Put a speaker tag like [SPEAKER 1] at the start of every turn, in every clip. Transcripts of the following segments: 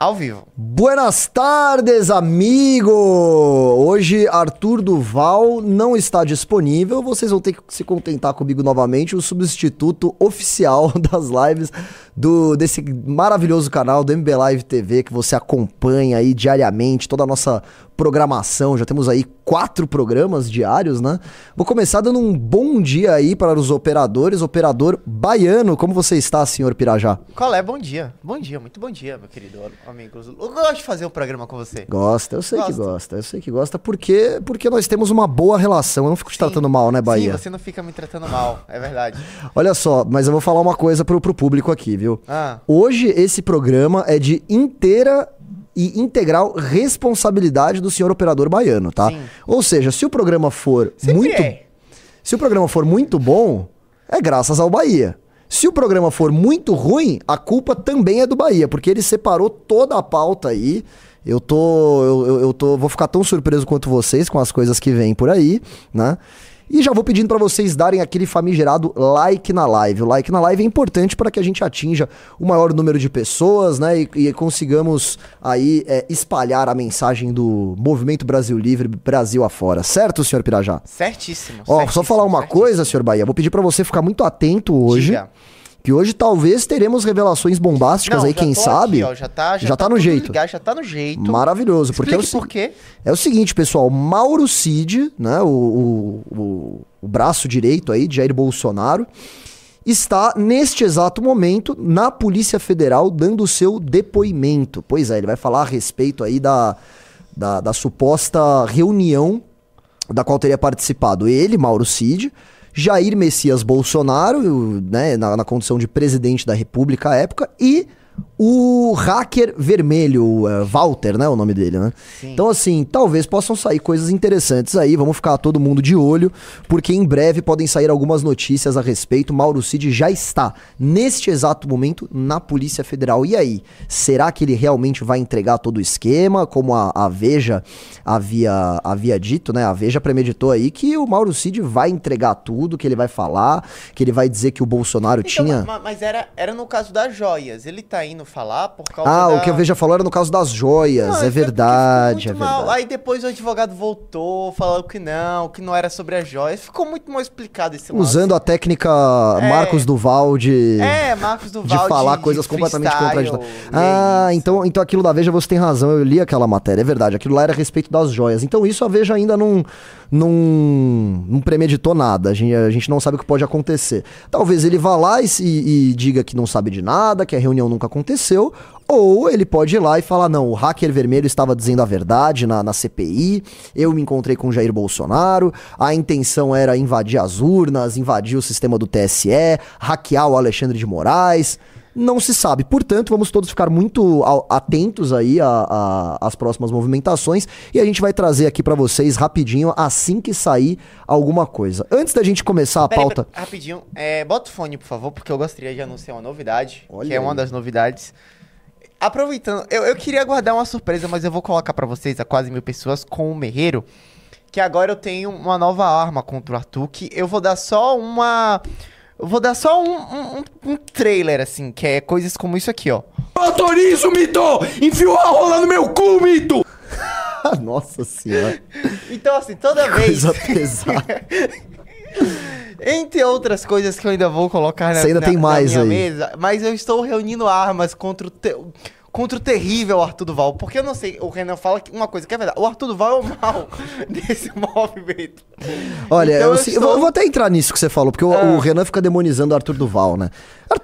[SPEAKER 1] Ao vivo.
[SPEAKER 2] Buenas tardes, amigo! Hoje Arthur Duval não está disponível, vocês vão ter que se contentar comigo novamente, o substituto oficial das lives do desse maravilhoso canal do MB Live TV que você acompanha aí diariamente, toda a nossa programação. Já temos aí quatro programas diários, né? Vou começar dando um bom dia aí para os operadores. Operador baiano, como você está, senhor Pirajá?
[SPEAKER 1] Qual é? Bom dia. Bom dia, muito bom dia, meu querido amigo. Eu gosto de fazer um programa com você.
[SPEAKER 2] Gosta, eu sei que gosta. Eu sei que gosta porque, porque nós temos uma boa relação. Eu não fico te Sim. tratando mal, né, Bahia?
[SPEAKER 1] Sim, você não fica me tratando mal, é verdade.
[SPEAKER 2] Olha só, mas eu vou falar uma coisa pro, pro público aqui, viu? Ah. Hoje esse programa é de inteira e integral responsabilidade do senhor operador baiano, tá? Sim. Ou seja, se o programa for Sempre muito é. Se o programa for muito bom, é graças ao Bahia. Se o programa for muito ruim, a culpa também é do Bahia, porque ele separou toda a pauta aí. Eu tô eu, eu tô vou ficar tão surpreso quanto vocês com as coisas que vêm por aí, né? E já vou pedindo para vocês darem aquele famigerado like na live. O like na live é importante para que a gente atinja o maior número de pessoas, né? E, e consigamos aí é, espalhar a mensagem do Movimento Brasil Livre Brasil afora. Certo, senhor Pirajá?
[SPEAKER 1] Certíssimo.
[SPEAKER 2] Ó,
[SPEAKER 1] certíssimo,
[SPEAKER 2] só falar uma certíssimo. coisa, senhor Bahia. Vou pedir para você ficar muito atento hoje. Diga que hoje talvez teremos revelações bombásticas Não, aí, quem sabe.
[SPEAKER 1] Aqui, ó, já tá, já,
[SPEAKER 2] já tá, tá no jeito.
[SPEAKER 1] Ligado, já tá no jeito.
[SPEAKER 2] Maravilhoso.
[SPEAKER 1] Porque é o, por quê?
[SPEAKER 2] É o seguinte, pessoal. Mauro Cid, né, o, o, o, o braço direito aí de Jair Bolsonaro, está neste exato momento na Polícia Federal dando o seu depoimento. Pois é, ele vai falar a respeito aí da, da, da suposta reunião da qual teria participado ele, Mauro Cid, Jair Messias Bolsonaro, né, na, na condição de presidente da República à época, e o hacker vermelho, uh, Walter, né? O nome dele, né? Sim. Então, assim, talvez possam sair coisas interessantes aí. Vamos ficar todo mundo de olho, porque em breve podem sair algumas notícias a respeito. Mauro Cid já está, neste exato momento, na Polícia Federal. E aí? Será que ele realmente vai entregar todo o esquema, como a, a Veja havia, havia dito, né? A Veja premeditou aí que o Mauro Cid vai entregar tudo, que ele vai falar, que ele vai dizer que o Bolsonaro então, tinha.
[SPEAKER 1] Mas, mas era, era no caso das joias. Ele tá indo falar por causa
[SPEAKER 2] Ah,
[SPEAKER 1] da...
[SPEAKER 2] o que a Veja falou era no caso das joias, não, é, é verdade, é verdade.
[SPEAKER 1] Aí depois o advogado voltou, falou que não, que não era sobre as joias. Ficou muito mal explicado esse
[SPEAKER 2] lance. Usando a técnica é. Marcos Duval de...
[SPEAKER 1] É, Marcos Duval
[SPEAKER 2] de falar de, coisas de completamente contraditórias. Ah, então, então aquilo da Veja você tem razão, eu li aquela matéria, é verdade. Aquilo lá era a respeito das joias. Então isso a Veja ainda não não, não premeditou nada. A gente, a gente não sabe o que pode acontecer. Talvez ele vá lá e, e, e diga que não sabe de nada, que a reunião nunca aconteceu, ou ele pode ir lá e falar: não, o hacker vermelho estava dizendo a verdade na, na CPI, eu me encontrei com Jair Bolsonaro, a intenção era invadir as urnas, invadir o sistema do TSE, hackear o Alexandre de Moraes. Não se sabe. Portanto, vamos todos ficar muito atentos aí às próximas movimentações e a gente vai trazer aqui para vocês rapidinho assim que sair alguma coisa. Antes da gente começar a Pera pauta.
[SPEAKER 1] Aí, rapidinho, é, bota o fone, por favor, porque eu gostaria de anunciar uma novidade, Olha que é uma das novidades. Aproveitando, eu, eu queria guardar uma surpresa, mas eu vou colocar para vocês a quase mil pessoas com o Merreiro. Que agora eu tenho uma nova arma contra o Arthur, que eu vou dar só uma eu vou dar só um, um, um, trailer, assim, que é coisas como isso aqui, ó.
[SPEAKER 3] Autorizo, Mito! Enfiou a rola no meu cu, Mito!
[SPEAKER 2] Nossa senhora.
[SPEAKER 1] Então, assim, toda
[SPEAKER 2] que
[SPEAKER 1] vez.
[SPEAKER 2] Coisa pesada.
[SPEAKER 1] Entre outras coisas que eu ainda vou colocar
[SPEAKER 2] na, Você ainda na, tem mais
[SPEAKER 1] na
[SPEAKER 2] minha aí.
[SPEAKER 1] mesa, mas eu estou reunindo armas contra o teu contra o terrível Arthur Duval. Porque eu não sei, o Renan fala uma coisa que é verdade. O Arthur Duval é o mal desse movimento.
[SPEAKER 2] Olha, então eu, eu, estou... eu, vou até entrar nisso que você falou, porque ah. o, o, Renan fica demonizando o Arthur Duval, né?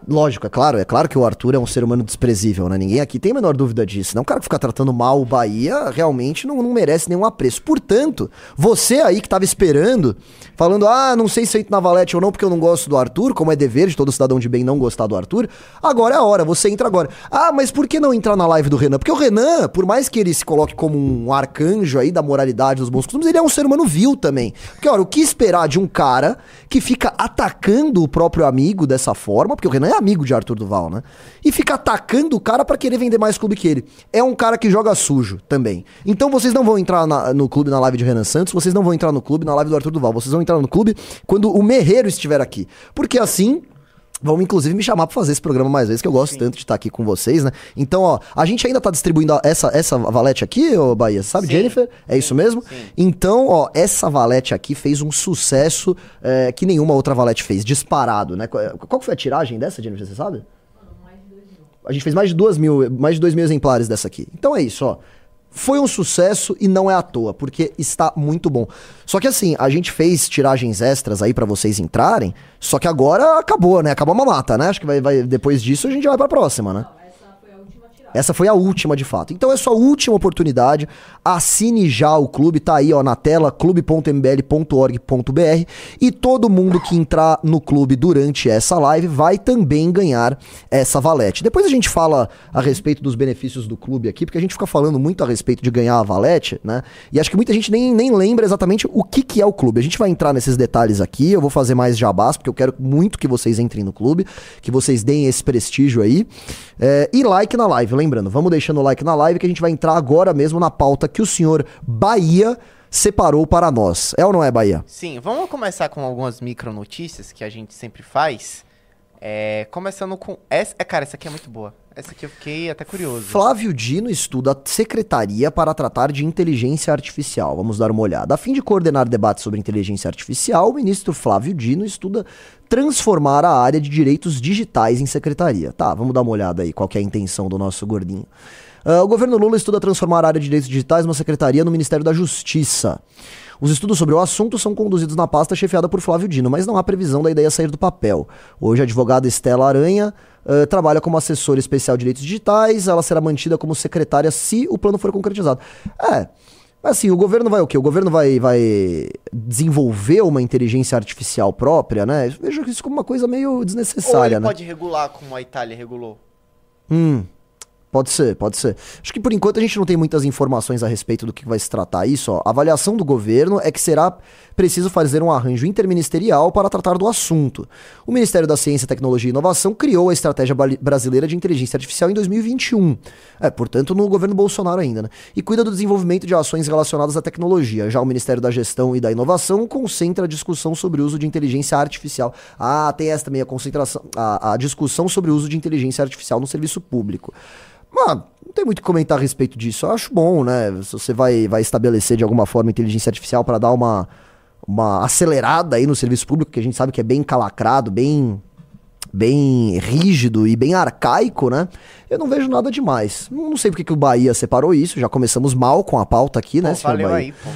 [SPEAKER 2] Lógico, é claro, é claro que o Arthur é um ser humano desprezível, né? Ninguém aqui tem a menor dúvida disso. Não, um cara que fica tratando mal o Bahia realmente não, não merece nenhum apreço. Portanto, você aí que tava esperando, falando, ah, não sei se eu entro na Valete ou não, porque eu não gosto do Arthur, como é dever de todo cidadão de bem não gostar do Arthur, agora é a hora, você entra agora. Ah, mas por que não entrar na live do Renan? Porque o Renan, por mais que ele se coloque como um arcanjo aí da moralidade dos bons costumes, ele é um ser humano vil também. Porque, olha, o que esperar de um cara que fica atacando o próprio amigo dessa forma, porque o Renan é amigo de Arthur Duval, né? E fica atacando o cara para querer vender mais clube que ele. É um cara que joga sujo também. Então vocês não vão entrar na, no clube na live de Renan Santos, vocês não vão entrar no clube na live do Arthur Duval, vocês vão entrar no clube quando o Merreiro estiver aqui. Porque assim Vão inclusive me chamar pra fazer esse programa mais vezes, que eu gosto
[SPEAKER 1] Sim.
[SPEAKER 2] tanto de estar aqui com vocês, né? Então, ó, a gente ainda tá distribuindo essa, essa valete aqui, ô Bahia, sabe,
[SPEAKER 1] Sim.
[SPEAKER 2] Jennifer? É isso mesmo?
[SPEAKER 1] Sim.
[SPEAKER 2] Então, ó, essa valete aqui fez um sucesso é, que nenhuma outra valete fez, disparado, né? Qual, foi a tiragem dessa, Jennifer, você sabe? A gente fez mais de duas mil, mais de dois mil exemplares dessa aqui. Então é isso, ó. Foi um sucesso e não é à toa, porque está muito bom. Só que assim, a gente fez tiragens extras aí pra vocês entrarem, só que agora acabou, né? Acabou a mamata, né? Acho que vai, vai- depois disso a gente vai pra próxima, né? Essa foi a última de fato. Então é sua última oportunidade. Assine já o clube, tá aí ó na tela clube.mbl.org.br e todo mundo que entrar no clube durante essa live vai também ganhar essa valete. Depois a gente fala a respeito dos benefícios do clube aqui, porque a gente fica falando muito a respeito de ganhar a valete, né? E acho que muita gente nem, nem lembra exatamente o que, que é o clube. A gente vai entrar nesses detalhes aqui, eu vou fazer mais jabás, porque eu quero muito que vocês entrem no clube, que vocês deem esse prestígio aí. É, e like na live, lembrando, vamos deixando o like na live que a gente vai entrar agora mesmo na pauta que o senhor Bahia separou para nós. É ou não é, Bahia?
[SPEAKER 1] Sim, vamos começar com algumas micro notícias que a gente sempre faz. É, começando com essa. É, cara, essa aqui é muito boa. Essa aqui eu fiquei até curioso.
[SPEAKER 2] Flávio Dino estuda a secretaria para tratar de inteligência artificial. Vamos dar uma olhada. A fim de coordenar debates sobre inteligência artificial, o ministro Flávio Dino estuda transformar a área de direitos digitais em secretaria. Tá, vamos dar uma olhada aí qual é a intenção do nosso gordinho. Ah, o governo Lula estuda transformar a área de direitos digitais numa secretaria no Ministério da Justiça. Os estudos sobre o assunto são conduzidos na pasta chefiada por Flávio Dino, mas não há previsão da ideia sair do papel. Hoje, a advogada Estela Aranha eh, trabalha como assessora especial de direitos digitais, ela será mantida como secretária se o plano for concretizado. É, assim, o governo vai o quê? O governo vai, vai desenvolver uma inteligência artificial própria, né? Vejo isso como uma coisa meio
[SPEAKER 1] Ou
[SPEAKER 2] desnecessária,
[SPEAKER 1] ele
[SPEAKER 2] né?
[SPEAKER 1] pode regular como a Itália regulou.
[SPEAKER 2] Hum, pode ser, pode ser. Acho que por enquanto a gente não tem muitas informações a respeito do que vai se tratar isso. Ó. A avaliação do governo é que será preciso fazer um arranjo interministerial para tratar do assunto. O Ministério da Ciência, Tecnologia e Inovação criou a Estratégia Brasileira de Inteligência Artificial em 2021. É, portanto, no governo Bolsonaro ainda, né? E cuida do desenvolvimento de ações relacionadas à tecnologia. Já o Ministério da Gestão e da Inovação concentra a discussão sobre o uso de inteligência artificial. Ah, tem essa também, a concentração, a, a discussão sobre o uso de inteligência artificial no serviço público. Mano, não tem muito o que comentar a respeito disso. Eu acho bom, né? Se você vai, vai estabelecer de alguma forma inteligência artificial para dar uma, uma acelerada aí no serviço público, que a gente sabe que é bem calacrado, bem bem rígido e bem arcaico, né? Eu não vejo nada demais. Não, sei porque que o Bahia separou isso, já começamos mal com a pauta aqui, né,
[SPEAKER 1] Pô,
[SPEAKER 2] senhor
[SPEAKER 1] valeu
[SPEAKER 2] Bahia?
[SPEAKER 1] aí, pô.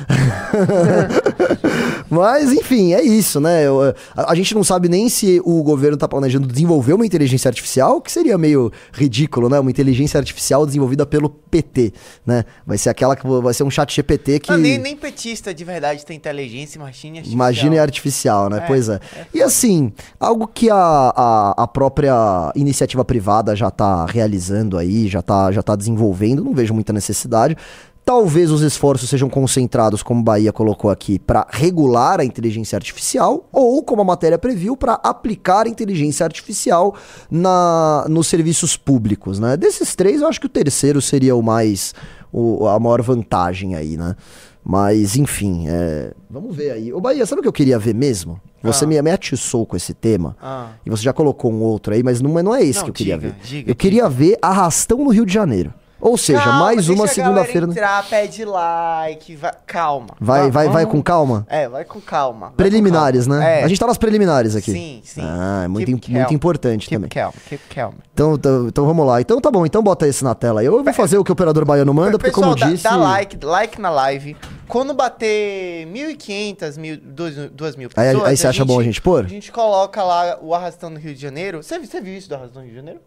[SPEAKER 2] Mas, enfim, é isso, né? Eu, a, a gente não sabe nem se o governo tá planejando desenvolver uma inteligência artificial, que seria meio ridículo, né? Uma inteligência artificial desenvolvida pelo PT, né? Vai ser aquela que vai ser um chat GPT que.
[SPEAKER 1] Não, nem, nem petista de verdade tem inteligência, imagine artificial.
[SPEAKER 2] Imagina é artificial, né?
[SPEAKER 1] É,
[SPEAKER 2] pois é.
[SPEAKER 1] é
[SPEAKER 2] e assim, algo que a, a, a própria iniciativa privada já tá realizando aí, já tá, já tá desenvolvendo, não vejo muita necessidade. Talvez os esforços sejam concentrados, como Bahia colocou aqui, para regular a inteligência artificial, ou, como a matéria previu, para aplicar a inteligência artificial na, nos serviços públicos, né? Desses três, eu acho que o terceiro seria o mais. O, a maior vantagem aí, né? Mas, enfim, é, vamos ver aí. Ô, Bahia, sabe o que eu queria ver mesmo? Você
[SPEAKER 1] Ah.
[SPEAKER 2] me, me atiçou com esse tema.
[SPEAKER 1] Ah.
[SPEAKER 2] E você já colocou um outro aí, mas não, é- não é esse
[SPEAKER 1] Não,
[SPEAKER 2] que eu queria
[SPEAKER 1] diga,
[SPEAKER 2] ver.
[SPEAKER 1] diga,
[SPEAKER 2] eu queria ver Arrastão no Rio de Janeiro. Ou seja,
[SPEAKER 1] Calma,
[SPEAKER 2] mais uma
[SPEAKER 1] a
[SPEAKER 2] segunda-feira. no-
[SPEAKER 1] galera entrar, pede like, vai, calma.
[SPEAKER 2] Vai, vai, vai com calma?
[SPEAKER 1] É, vai com calma. vai com
[SPEAKER 2] Preliminares,
[SPEAKER 1] calma.
[SPEAKER 2] né?
[SPEAKER 1] É.
[SPEAKER 2] A gente tá nas preliminares aqui.
[SPEAKER 1] Sim, sim.
[SPEAKER 2] Ah, é muito,
[SPEAKER 1] Keep
[SPEAKER 2] muito
[SPEAKER 1] calm.
[SPEAKER 2] importante
[SPEAKER 1] Keep
[SPEAKER 2] também.
[SPEAKER 1] calm, keep calm.
[SPEAKER 2] Então, então, então vamos lá. Então tá bom, então bota esse na tela aí. Eu vou fazer o que o operador baiano manda, porque
[SPEAKER 1] Pessoal,
[SPEAKER 2] como
[SPEAKER 1] dá,
[SPEAKER 2] disse.
[SPEAKER 1] dá like, like na live. Quando bater 1.500, mil, 2 mil
[SPEAKER 2] Aí-
[SPEAKER 1] pessoas...
[SPEAKER 2] aí você acha bom a gente pôr?
[SPEAKER 1] A gente coloca lá o Arrastão no Rio de Janeiro. Você, você viu isso do Arrastão no Rio de Janeiro?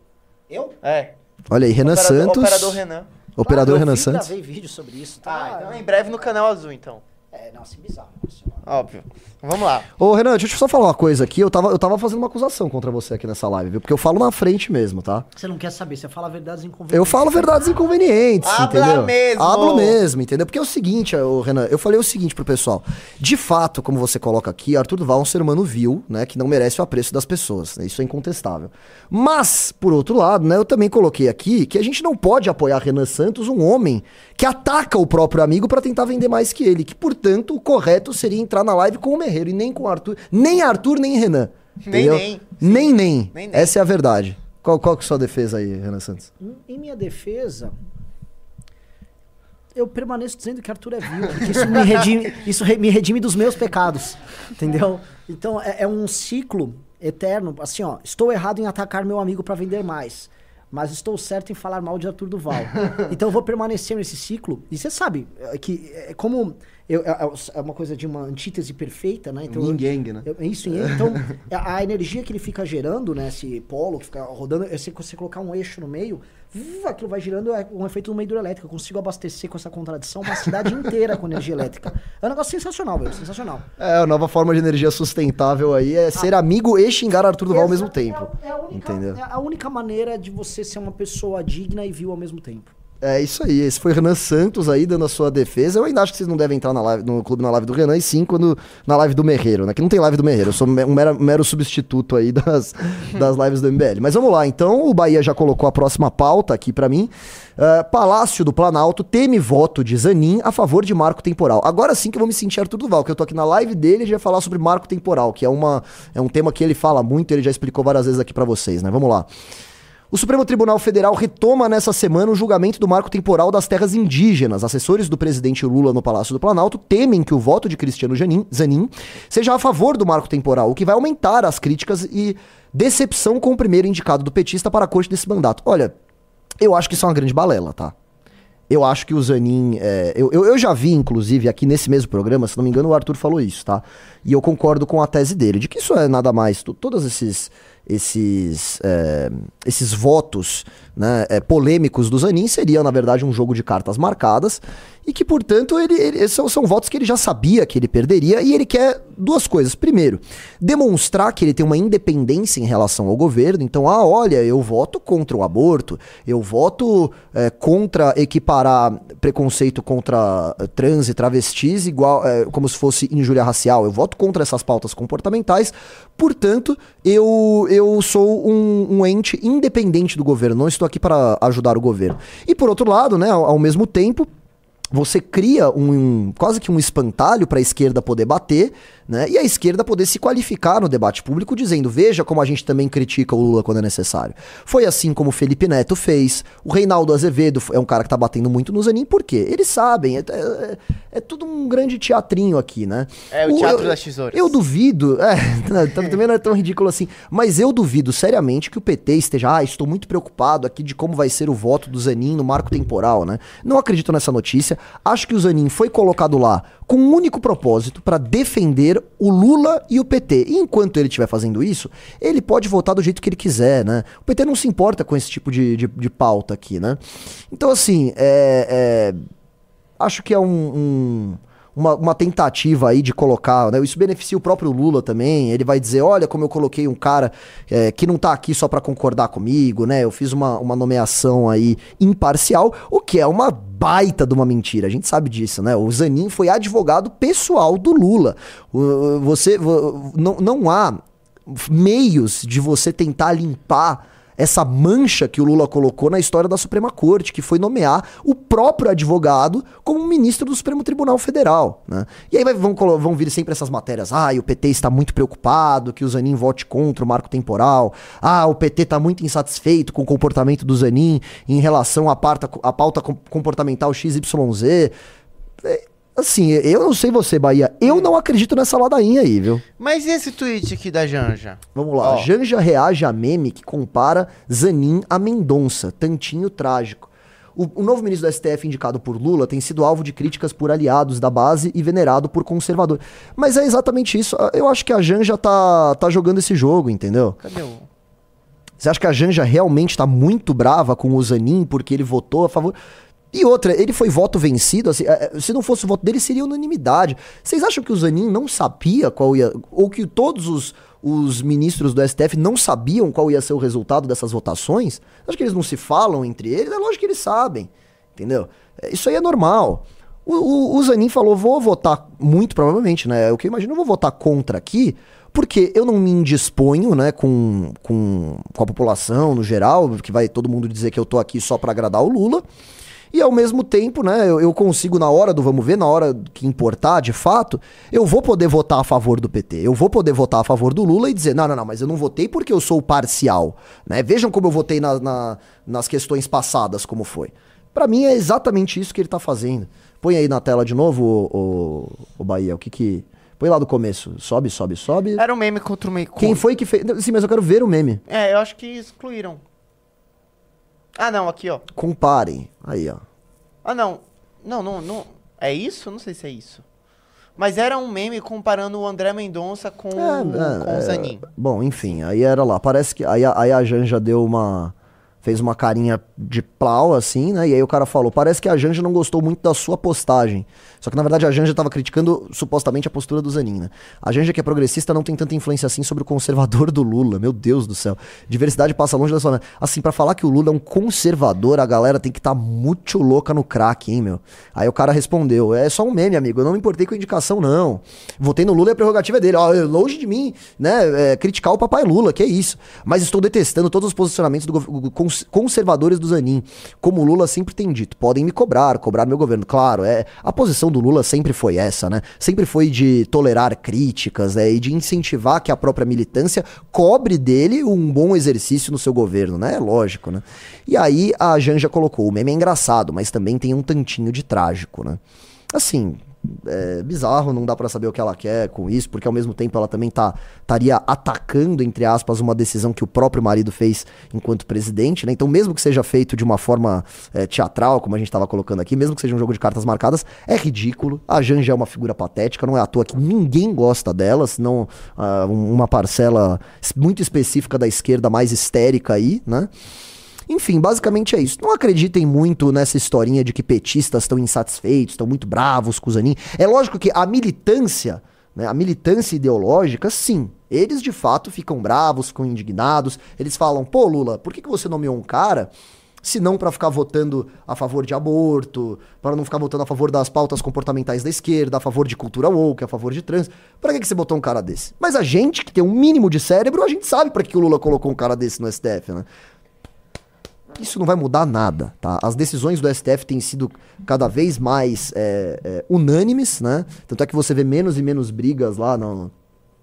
[SPEAKER 4] Eu?
[SPEAKER 1] É.
[SPEAKER 2] Olha aí, Renan
[SPEAKER 1] Operador-
[SPEAKER 2] Santos.
[SPEAKER 1] Operador Renan.
[SPEAKER 2] Operador
[SPEAKER 4] Ah, eu
[SPEAKER 2] Renan Santos.
[SPEAKER 4] gravei vídeo sobre isso.
[SPEAKER 1] Ah,
[SPEAKER 4] Tá?
[SPEAKER 1] então em breve no canal azul, então.
[SPEAKER 4] É, nossa, bizarro. isso, mano.
[SPEAKER 1] Óbvio. Vamos lá.
[SPEAKER 2] Ô, Renan, deixa eu só falar uma coisa aqui. Eu tava, eu tava fazendo uma acusação contra você aqui nessa live, viu? Porque eu falo na frente mesmo, tá?
[SPEAKER 4] Você não quer saber, você fala verdades inconvenientes.
[SPEAKER 2] Eu falo verdades inconvenientes,
[SPEAKER 1] Habla
[SPEAKER 2] entendeu?
[SPEAKER 1] mesmo.
[SPEAKER 2] Hablo mesmo, entendeu? Porque é o seguinte, ô, Renan, eu falei o seguinte pro pessoal. De fato, como você coloca aqui, Arthur Duval é um ser humano vil, né? Que não merece o apreço das pessoas. né, Isso é incontestável. Mas, por outro lado, né? Eu também coloquei aqui que a gente não pode apoiar Renan Santos, um homem que ataca o próprio amigo pra tentar vender mais que ele. Que, portanto, o correto seria entrar na live com o Merreiro e nem com o Arthur. Nem Arthur, nem Renan.
[SPEAKER 1] Nem. Nem,
[SPEAKER 2] nem. Nem,
[SPEAKER 1] nem.
[SPEAKER 2] Essa é a verdade. Qual, qual que é a sua defesa aí, Renan Santos?
[SPEAKER 4] Em minha defesa, eu permaneço dizendo que Arthur é vil, porque isso me redime, isso re- me redime dos meus pecados, entendeu? Então é, é um ciclo eterno, assim ó, estou errado em atacar meu amigo para vender mais, mas estou certo em falar mal de Arthur Duval. Então eu vou permanecer nesse ciclo, e você sabe é, que é como eu- é, é uma coisa de uma antítese perfeita, né? Então,
[SPEAKER 2] Yin Yang, né?
[SPEAKER 4] eu- é isso, hein? então a, a energia que ele fica gerando, né? Esse polo que fica rodando, é se você colocar um eixo no meio, aquilo vai girando, é um efeito de uma hidrelétrica. Eu consigo abastecer com essa contradição uma cidade inteira com energia elétrica. É um negócio sensacional, velho, sensacional.
[SPEAKER 2] É, a nova forma de energia sustentável aí é ser amigo e xingar Arthur Duval ao mesmo tempo.
[SPEAKER 4] É, é a única,
[SPEAKER 2] entendeu?
[SPEAKER 4] é a única maneira de você ser uma pessoa digna e vil ao mesmo tempo.
[SPEAKER 2] É isso aí. Esse foi o Renan Santos aí dando a sua defesa. Eu ainda acho que vocês não devem entrar na live, no clube na live do Renan, e sim quando, na live do Merreiro, né? Que não tem live do Merreiro. Eu sou um mero, mero substituto aí das, das lives do MBL. Mas vamos lá. Então, o Bahia já colocou a próxima pauta aqui pra mim. Ah, Palácio do Planalto teme voto de Zanin a favor de marco temporal. Agora sim que eu vou me sentir Arthur Duval, que eu tô aqui na live dele e já falar sobre marco temporal, que é, uma, é um tema que ele fala muito, ele já explicou várias vezes aqui pra vocês, né? Vamos lá. O Supremo Tribunal Federal retoma nessa semana o julgamento do marco temporal das terras indígenas. Assessores do presidente Lula no Palácio do Planalto temem que o voto de Cristiano Zanin seja a favor do marco temporal, o que vai aumentar as críticas e decepção com o primeiro indicado do petista para a corte desse mandato. Olha, eu acho que isso é uma grande balela, tá? Eu acho que o Zanin. é, eu, eu, eu já vi, inclusive, aqui nesse mesmo programa, se não me engano, o Arthur falou isso, tá? E eu concordo com a tese dele, de que isso é nada mais. to- Todos esses. Esses, é, esses votos né, é, polêmicos do Zanin seriam, na verdade, um jogo de cartas marcadas e que, portanto, ele, ele- são, são votos que ele já sabia que ele perderia e ele quer duas coisas. Primeiro, demonstrar que ele tem uma independência em relação ao governo. Então, ah, olha, eu voto contra o aborto, eu voto é, contra equiparar preconceito contra eh, trans e travestis igual como se fosse injúria racial. Eu voto contra essas pautas comportamentais. Portanto, eu, eu sou um, um ente independente do governo. Não estou aqui para ajudar o governo. E por outro lado, né, ao, ao mesmo tempo, você cria um, quase que um espantalho para a esquerda poder bater, né? E a esquerda poder se qualificar no debate público dizendo: veja como a gente também critica o Lula quando é necessário. Foi assim como o Felipe Neto fez. O Reinaldo Azevedo é um cara que tá batendo muito no Zanin, por quê? Eles sabem, é, é- é tudo um grande teatrinho aqui, né?
[SPEAKER 1] É o teatro
[SPEAKER 2] eu-
[SPEAKER 1] das tesouras.
[SPEAKER 2] Eu duvido, é, não, também não é tão ridículo assim, mas eu duvido seriamente que o PT esteja, ah, estou muito preocupado aqui de como vai ser o voto do Zanin no marco temporal, né? Não acredito nessa notícia. Acho que o Zanin foi colocado lá com um único propósito para defender o Lula e o PT. E enquanto ele estiver fazendo isso, ele pode votar do jeito que ele quiser, né? O PT não se importa com esse tipo de, de, de pauta aqui, né? Então, assim, é- é acho que é um, um- uma, uma tentativa aí de colocar, né? Isso beneficia o próprio Lula também. Ele vai dizer, olha como eu coloquei um cara é, que não tá aqui só pra concordar comigo, né? Eu fiz uma, uma nomeação aí imparcial, o que é uma baita de uma mentira. A gente sabe disso, né? O Zanin foi advogado pessoal do Lula. Você vo- não, não há meios de você tentar limpar essa mancha que o Lula colocou na história da Suprema Corte, que foi nomear o próprio advogado como ministro do Supremo Tribunal Federal. Né? E aí vai- vão, vão vir sempre essas matérias. Ah, o PT está muito preocupado que o Zanin vote contra o marco temporal. Ah, o PT está muito insatisfeito com o comportamento do Zanin em relação à, parta, à pauta com- comportamental XYZ. É, Assim, eu não sei você, Bahia. Eu não acredito nessa ladainha aí, viu?
[SPEAKER 1] Mas e esse tweet aqui da Janja?
[SPEAKER 2] Vamos lá.
[SPEAKER 1] Ó.
[SPEAKER 2] Janja reage a meme que compara Zanin a Mendonça. Tantinho trágico. O, o novo ministro do STF indicado por Lula tem sido alvo de críticas por aliados da base e venerado por conservador. Mas é exatamente isso. Eu acho que a Janja tá, tá jogando esse jogo, entendeu?
[SPEAKER 1] Cadê o.
[SPEAKER 2] Você acha que a Janja realmente tá muito brava com o Zanin porque ele votou a favor? E outra, ele foi voto vencido, assim, é, é, se não fosse o voto dele, seria unanimidade. Vocês acham que o Zanin não sabia qual ia. Ou que todos os, os ministros do STF não sabiam qual ia ser o resultado dessas votações? Acho que eles não se falam entre eles, é lógico que eles sabem. Entendeu? É, Isso aí é normal. O, o, o Zanin falou: vou votar, muito provavelmente, né? O que eu imagino, eu vou votar contra aqui, porque eu não me indisponho, né, com, com, com a população no geral, que vai todo mundo dizer que eu tô aqui só pra agradar o Lula. E ao mesmo tempo, né, eu, eu, consigo, na hora do vamos ver, na hora que importar de fato, eu vou poder votar a favor do PT. Eu vou poder votar a favor do Lula e dizer, não, não, não, mas eu não votei porque eu sou parcial. Né? Vejam como eu votei na, na, nas questões passadas, como foi. Para mim é exatamente isso que ele tá fazendo. Põe aí na tela de novo, o, o, o Bahia, o que que. Põe lá do começo. Sobe, sobe, sobe.
[SPEAKER 1] Era um meme contra o meio.
[SPEAKER 2] Quem foi que fez. Sim, mas eu quero ver o meme.
[SPEAKER 1] É, eu acho que excluíram. Ah, não, aqui, ó.
[SPEAKER 2] Comparem. Aí, ó.
[SPEAKER 1] Ah, não. Não, não, não. É isso? Não sei se é isso. Mas era um meme comparando o André Mendonça com, é, é, com o Zanin.
[SPEAKER 2] É, bom, enfim, aí era lá. Parece que. Aí, aí a Janja deu uma fez uma carinha de plau, assim, né? E aí o cara falou: parece que a Janja não gostou muito da sua postagem. Só que na verdade a Janja tava criticando supostamente a postura do Zanin, né? A Janja, que é progressista, não tem tanta influência assim sobre o conservador do Lula. Meu Deus do céu. Diversidade passa longe da sua. Assim, para falar que o Lula é um conservador, a galera tem que estar tá muito louca no crack, hein, meu? Aí o cara respondeu: é só um meme, amigo. Eu não me importei com a indicação, não. Votei no Lula e a prerrogativa é dele. Ó, longe de mim, né? É, criticar o papai Lula, que é isso. Mas estou detestando todos os posicionamentos do conservadores do Zanin. Como Lula sempre tem dito, podem me cobrar, cobrar meu governo. Claro, é a posição do Lula sempre foi essa, né? Sempre foi de tolerar críticas, né? E de incentivar que a própria militância cobre dele um bom exercício no seu governo, né? É lógico, né? E aí a Janja colocou, o meme é engraçado, mas também tem um tantinho de trágico, né? Assim, é, bizarro, não dá para saber o que ela quer com isso, porque ao mesmo tempo ela também tá estaria atacando entre aspas uma decisão que o próprio marido fez enquanto presidente, né? Então, mesmo que seja feito de uma forma é, teatral, como a gente estava colocando aqui, mesmo que seja um jogo de cartas marcadas, é ridículo. A Janja é uma figura patética, não é à toa que ninguém gosta dela, senão uh, uma parcela muito específica da esquerda mais histérica aí, né? Enfim, basicamente é isso. Não acreditem muito nessa historinha de que petistas estão insatisfeitos, estão muito bravos com o Zanin. É lógico que a militância, né, a militância ideológica, sim, eles de fato ficam bravos, ficam indignados. Eles falam, pô, Lula, por que, que você nomeou um cara se não para ficar votando a favor de aborto, para não ficar votando a favor das pautas comportamentais da esquerda, a favor de cultura woke, a favor de trans. Para que, que você botou um cara desse? Mas a gente, que tem um mínimo de cérebro, a gente sabe para que o Lula colocou um cara desse no STF, né? Isso não vai mudar nada, tá? As decisões do STF têm sido cada vez mais é, é, unânimes, né? Tanto é que você vê menos e menos brigas lá no,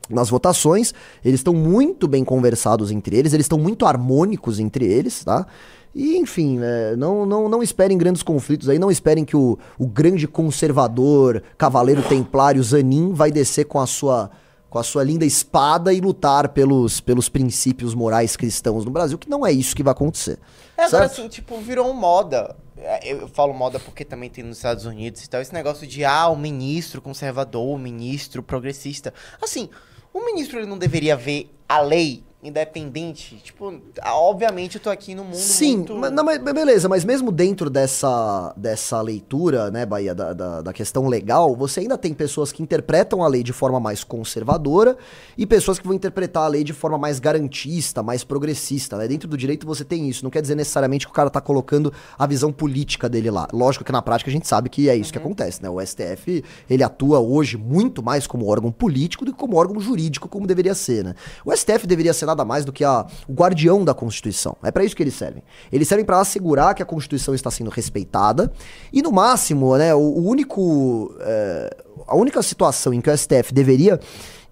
[SPEAKER 2] nas votações. Eles estão muito bem conversados entre eles, eles estão muito harmônicos entre eles, tá? E, enfim, é, não, não, não esperem grandes conflitos aí, não esperem que o, o grande conservador, cavaleiro templário Zanin vai descer com a sua com a sua linda espada e lutar pelos, pelos princípios morais cristãos no Brasil, que não é isso que vai acontecer.
[SPEAKER 1] É, agora assim, tipo, virou moda. É, eu falo moda porque também tem nos Estados Unidos e tal. Esse negócio de, ah, o ministro conservador, o ministro progressista. Assim, o ministro ele não deveria ver a lei independente. Tipo, obviamente eu tô aqui no mundo
[SPEAKER 2] Sim,
[SPEAKER 1] muito...
[SPEAKER 2] mas, não, mas beleza, mas mesmo dentro dessa, dessa leitura, né, Bahia, da, da, da, questão legal, você ainda tem pessoas que interpretam a lei de forma mais conservadora e pessoas que vão interpretar a lei de forma mais garantista, mais progressista, né? Dentro do direito você tem isso. Não quer dizer necessariamente que o cara tá colocando a visão política dele lá. Lógico que na prática a gente sabe que é isso uhum. que acontece, né? O STF, ele atua hoje muito mais como órgão político do que como órgão jurídico, como deveria ser, né? O STF deveria ser nada mais do que a, o guardião da Constituição. É para isso que eles servem. Eles servem para assegurar que a Constituição está sendo respeitada e, no máximo, né, o, o único. É, a única situação em que o STF deveria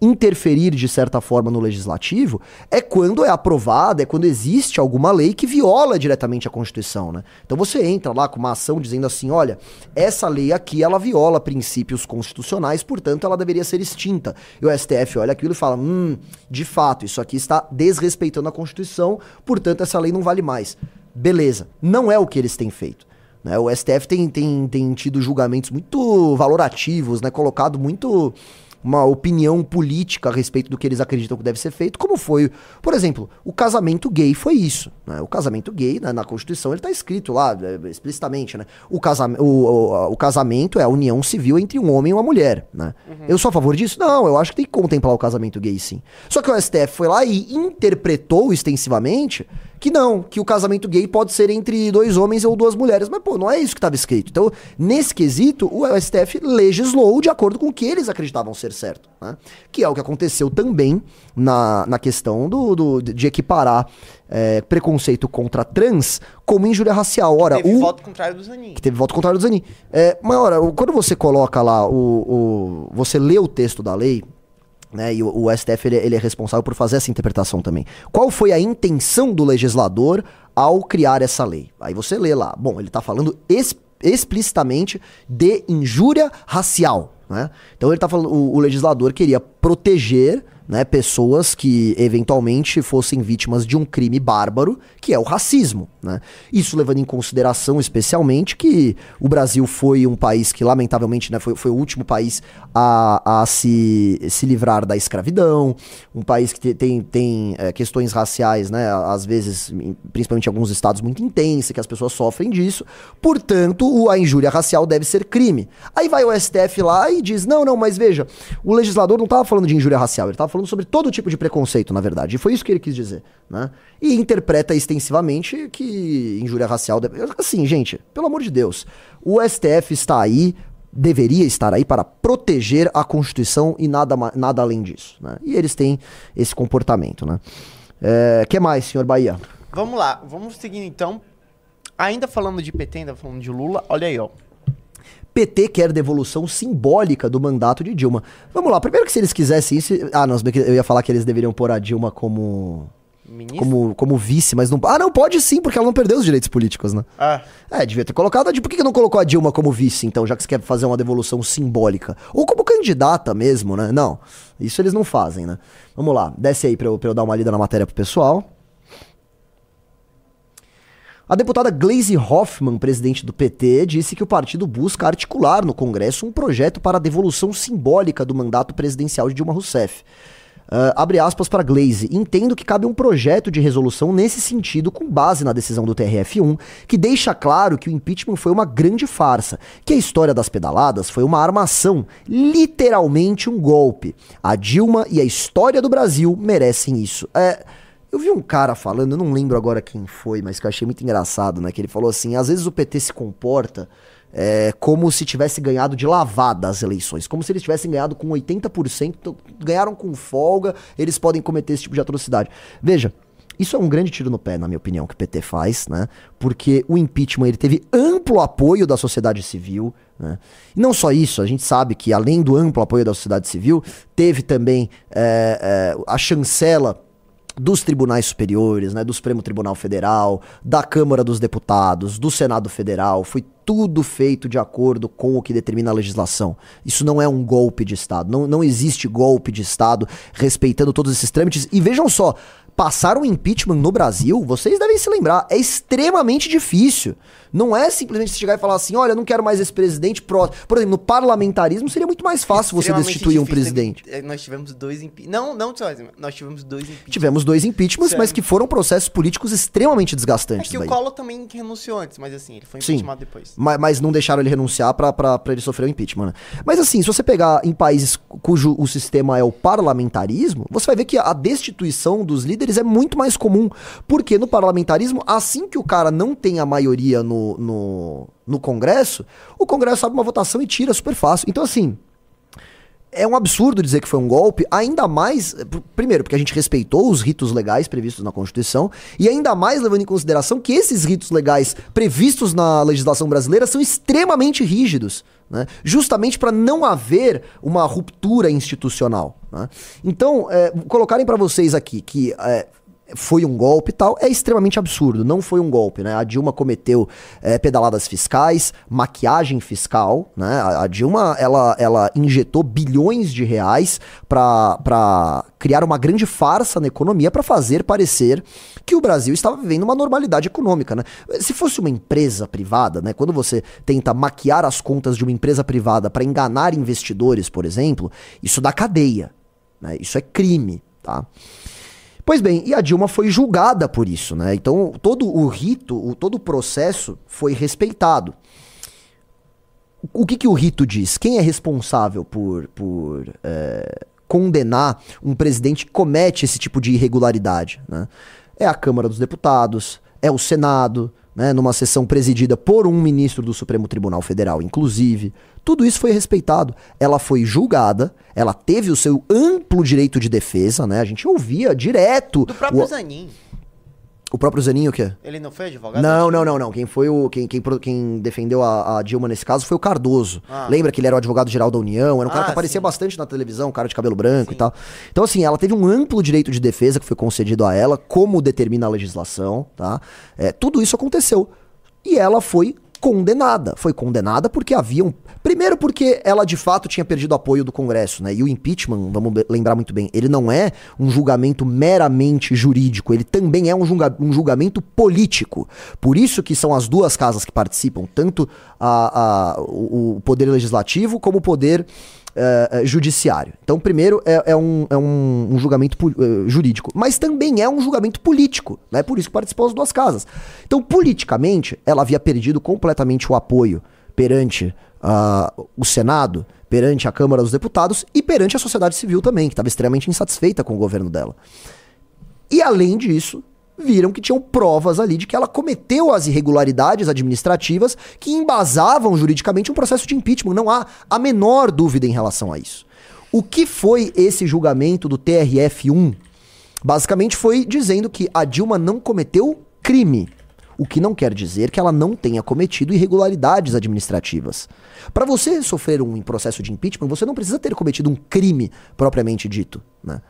[SPEAKER 2] interferir de certa forma no legislativo é quando é aprovada, é quando existe alguma lei que viola diretamente a Constituição, né? Então você entra lá com uma ação dizendo assim, olha, essa lei aqui ela viola princípios constitucionais, portanto ela deveria ser extinta. E o STF olha aquilo e fala, hum, de fato, isso aqui está desrespeitando a Constituição, portanto essa lei não vale mais. Beleza, não é o que eles têm feito. Né? O STF tem, tem, tem tido julgamentos muito valorativos, né? colocado muito uma opinião política a respeito do que eles acreditam que deve ser feito, como foi, por exemplo, o casamento gay foi isso. Né? O casamento gay, né, na Constituição, ele está escrito lá é, explicitamente, né? O, casam o, o, o, casamento é a união civil entre um homem e uma mulher. Né? Uhum. Eu sou a favor disso? Não, eu acho que tem que contemplar o casamento gay sim. Só que o STF foi lá e interpretou extensivamente que não, que o casamento gay pode ser entre dois homens ou duas mulheres. Mas, pô, não é isso que estava escrito. Então, nesse quesito, o STF legislou de acordo com o que eles acreditavam ser certo. Né? Que é o que aconteceu também na, na questão do, do de equiparar é, preconceito contra trans como injúria racial. Ora,
[SPEAKER 1] teve
[SPEAKER 2] o,
[SPEAKER 1] voto contrário do Zanin.
[SPEAKER 2] Que teve voto contrário do Zanin. É, mas, ora, quando você coloca lá o, o. Você lê o texto da lei, né, e o, o STF ele, ele, é responsável por fazer essa interpretação também. Qual foi a intenção do legislador ao criar essa lei? Aí você lê lá. Bom, ele está falando es, explicitamente de injúria racial. Né? Então ele está falando, o, o legislador queria proteger né, pessoas que eventualmente fossem vítimas de um crime bárbaro, que é o racismo. Né? Isso levando em consideração, especialmente, que o Brasil foi um país que, lamentavelmente, né, foi, foi o último país a, a se, se livrar da escravidão, um país que tem, tem é, questões raciais, né, às vezes, principalmente em alguns estados, muito intensas, que as pessoas sofrem disso. Portanto, a injúria racial deve ser crime. Aí vai o STF lá e diz: não, não, mas veja, o legislador não estava falando de injúria racial, ele estava falando sobre todo tipo de preconceito, na verdade. E foi isso que ele quis dizer, né? E interpreta extensivamente que injúria racial... Assim, gente, pelo amor de Deus, o STF está aí, deveria estar aí para proteger a Constituição e nada, nada além disso, né? E eles têm esse comportamento, né? É, que mais, senhor Bahia?
[SPEAKER 1] Vamos lá, vamos seguindo então. Ainda falando de PT, ainda falando de Lula, olha aí, ó.
[SPEAKER 2] PT quer devolução simbólica do mandato de Dilma. Vamos lá, primeiro que se eles quisessem isso. Ah, não, eu ia falar que eles deveriam pôr a Dilma como. Como, como vice, mas não. Ah, não, pode sim, porque ela não perdeu os direitos políticos, né? Ah. É, devia ter colocado a Dilma. Por que não colocou a Dilma como vice, então, já que você quer fazer uma devolução simbólica? Ou como candidata mesmo, né? Não, isso eles não fazem, né? Vamos lá, desce aí pra eu, pra eu dar uma lida na matéria pro pessoal. A deputada Glaze Hoffman, presidente do PT, disse que o partido busca articular no Congresso um projeto para a devolução simbólica do mandato presidencial de Dilma Rousseff. Uh, abre aspas para Glaze. Entendo que cabe um projeto de resolução nesse sentido, com base na decisão do TRF1, que deixa claro que o impeachment foi uma grande farsa, que a história das pedaladas foi uma armação, literalmente um golpe. A Dilma e a história do Brasil merecem isso. É. Eu vi um cara falando, eu não lembro agora quem foi, mas que eu achei muito engraçado, né? Que ele falou assim: às vezes o PT se comporta é, como se tivesse ganhado de lavada as eleições, como se eles tivessem ganhado com 80%, então, ganharam com folga, eles podem cometer esse tipo de atrocidade. Veja, isso é um grande tiro no pé, na minha opinião, que o PT faz, né? Porque o impeachment ele teve amplo apoio da sociedade civil, né? E não só isso, a gente sabe que além do amplo apoio da sociedade civil, teve também é, é, a chancela dos tribunais superiores, né, do Supremo Tribunal Federal, da Câmara dos Deputados, do Senado Federal, foi tudo feito de acordo com o que determina a legislação. Isso não é um golpe de Estado. Não, não existe golpe de Estado respeitando todos esses trâmites. E vejam só, passar um impeachment no Brasil, vocês devem se lembrar, é extremamente difícil. Não é simplesmente chegar e falar assim, olha, não quero mais esse presidente próximo. Por exemplo, no parlamentarismo seria muito mais fácil você destituir um presidente.
[SPEAKER 1] É, nós tivemos dois impeachments. Não, não, nós tivemos dois impeachments.
[SPEAKER 2] Tivemos dois impeachments, mas que foram processos políticos extremamente desgastantes.
[SPEAKER 1] É que o Collor também renunciou antes, mas assim, ele foi impeachmentado depois.
[SPEAKER 2] Mas, mas não deixaram ele renunciar para ele sofrer o impeachment. Né? Mas assim, se você pegar em países cujo o sistema é o parlamentarismo, você vai ver que a destituição dos líderes é muito mais comum. Porque no parlamentarismo, assim que o cara não tem a maioria no no, no, Congresso, o Congresso abre uma votação e tira super fácil. Então, assim, é um absurdo dizer que foi um golpe, ainda mais, primeiro, porque a gente respeitou os ritos legais previstos na Constituição, e ainda mais levando em consideração que esses ritos legais previstos na legislação brasileira são extremamente rígidos, né? justamente para não haver uma ruptura institucional. Né? Então, é, colocarem para vocês aqui que é, foi um golpe e tal, é extremamente absurdo. Não foi um golpe, né? A Dilma cometeu é, pedaladas fiscais, maquiagem fiscal, né? A, Dilma, ela, ela injetou bilhões de reais para criar uma grande farsa na economia para fazer parecer que o Brasil estava vivendo uma normalidade econômica, né? Se fosse uma empresa privada, né? Quando você tenta maquiar as contas de uma empresa privada para enganar investidores, por exemplo, isso dá cadeia, né? Isso é crime, tá? Pois bem, e a Dilma foi julgada por isso, né? Então todo o rito, o, todo o processo foi respeitado. O que, que o rito diz? Quem é responsável por, por é, condenar um presidente que comete esse tipo de irregularidade? Né? é a Câmara dos Deputados, é o Senado, né, numa sessão presidida por um ministro do Supremo Tribunal Federal, inclusive. Tudo isso foi respeitado. Ela foi julgada, ela teve o seu amplo direito de defesa, né? A gente ouvia direto.
[SPEAKER 1] Do próprio
[SPEAKER 2] o...
[SPEAKER 1] Zanin.
[SPEAKER 2] O próprio Zaninho o quê?
[SPEAKER 1] Ele não foi advogado?
[SPEAKER 2] Não, não, não, não. Quem foi o. Quem, quem, quem defendeu a, a Dilma nesse caso foi o Cardoso. Ah. Lembra que ele era o advogado-geral da União? Era um cara ah, que aparecia sim. bastante na televisão, um cara de cabelo branco sim. e tal. Então, assim, ela teve um amplo direito de defesa que foi concedido a ela, como determina a legislação, tá? É, tudo isso aconteceu. E ela foi condenada. Foi condenada porque havia um. Primeiro, porque ela de fato tinha perdido apoio do Congresso, né? E o impeachment, vamos lembrar muito bem, ele não é um julgamento meramente jurídico, ele também é um, julga... um julgamento político. Por isso que são as duas casas que participam, tanto a, a, o Poder Legislativo como o Poder uh, judiciário. Então, primeiro, é, é, um, é um, um julgamento uh, jurídico, mas também é um julgamento político, né? Por isso que participou as duas casas. Então, politicamente, ela havia perdido completamente o apoio perante uh, o Senado, perante a Câmara dos Deputados e perante a sociedade civil também, que estava extremamente insatisfeita com o governo dela. E além disso, viram que tinham provas ali de que ela cometeu as irregularidades administrativas que embasavam juridicamente um processo de impeachment. Não há a menor dúvida em relação a isso. O que foi esse julgamento do TRF1? Basicamente foi dizendo que a Dilma não cometeu crime. O que não quer dizer que ela não tenha cometido irregularidades administrativas. Para você sofrer um processo de impeachment, você não precisa ter cometido um crime propriamente dito, né?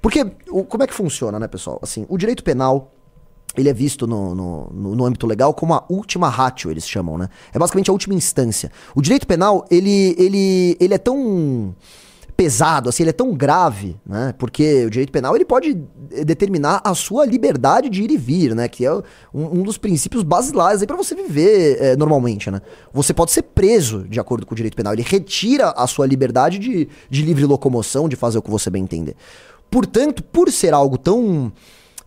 [SPEAKER 2] Porque o, como é que funciona, né, pessoal? Assim, o direito penal ele é visto no, no, no, âmbito legal como a última ratio, eles chamam, né? É basicamente a última instância. O direito penal, ele, ele, ele é tão pesado, assim, ele é tão grave, né? Porque o direito penal ele pode determinar a sua liberdade de ir e vir, né? Que é um, um dos princípios basilares aí para você viver é, normalmente, né? Você pode ser preso de acordo com o direito penal. Ele retira a sua liberdade de, de livre locomoção, de fazer o que você bem entender. Portanto, por ser algo tão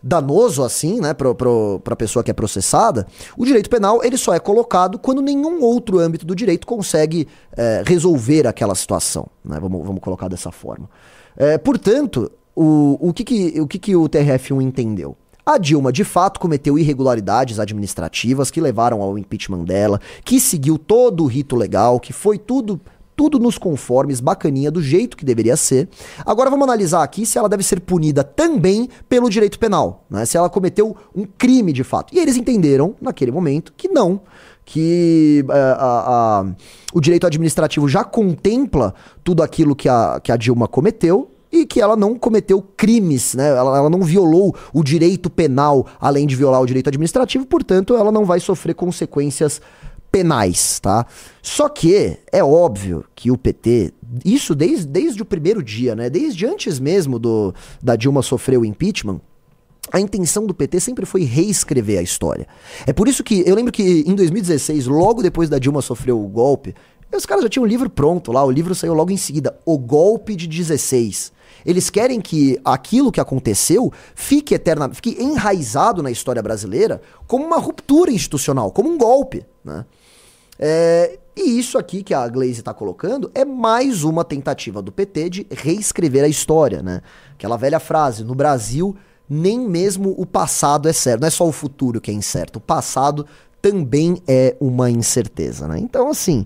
[SPEAKER 2] danoso assim, né, para a pessoa que é processada, o direito penal ele só é colocado quando nenhum outro âmbito do direito consegue é, resolver aquela situação, né, vamos, vamos colocar dessa forma. É, portanto, o, o, que, que, o que, que o TRF1 entendeu? A Dilma de fato cometeu irregularidades administrativas que levaram ao impeachment dela, que seguiu todo o rito legal, que foi tudo tudo nos conformes, bacaninha, do jeito que deveria ser. Agora vamos analisar aqui se ela deve ser punida também pelo direito penal, né? Se ela cometeu um crime de fato. E eles entenderam, naquele momento, que não que a, o direito administrativo já contempla tudo aquilo que a, que a Dilma cometeu e que ela não cometeu crimes, né? Ela, ela, não violou o direito penal, além de violar o direito administrativo, portanto, ela não vai sofrer consequências penais, tá? Só que é óbvio que o PT, isso desde, desde o primeiro dia, né? Desde antes mesmo do da Dilma sofrer o impeachment, a intenção do PT sempre foi reescrever a história. É por isso que eu lembro que em 2016, logo depois da Dilma sofrer o golpe, os caras já tinham o livro pronto lá, o livro saiu logo em seguida, O Golpe de 16. Eles querem que aquilo que aconteceu fique eterna, fique enraizado na história brasileira como uma ruptura institucional, como um golpe, né? É, e isso aqui que a Glaze está colocando é mais uma tentativa do PT de reescrever a história, né? Aquela velha frase, no Brasil, nem mesmo o passado é certo. Não é só o futuro que é incerto, o passado também é uma incerteza, né? Então, assim,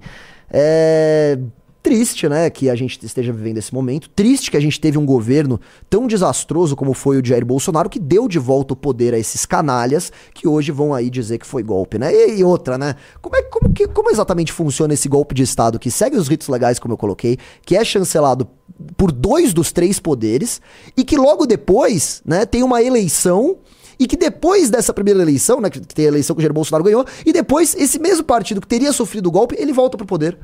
[SPEAKER 2] é Triste, né, que a gente esteja vivendo esse momento. Triste que a gente teve um governo tão desastroso como foi o de Jair Bolsonaro, que deu de volta o poder a esses canalhas que hoje vão aí dizer que foi golpe, né? E, e outra, né? Como, é, como, que, como exatamente funciona esse golpe de Estado que segue os ritos legais, como eu coloquei, que é chancelado por dois dos três poderes e que logo depois, né, tem uma eleição e que depois dessa primeira eleição, né, que tem a eleição que o Jair Bolsonaro ganhou, e depois esse mesmo partido que teria sofrido o golpe, ele volta pro poder.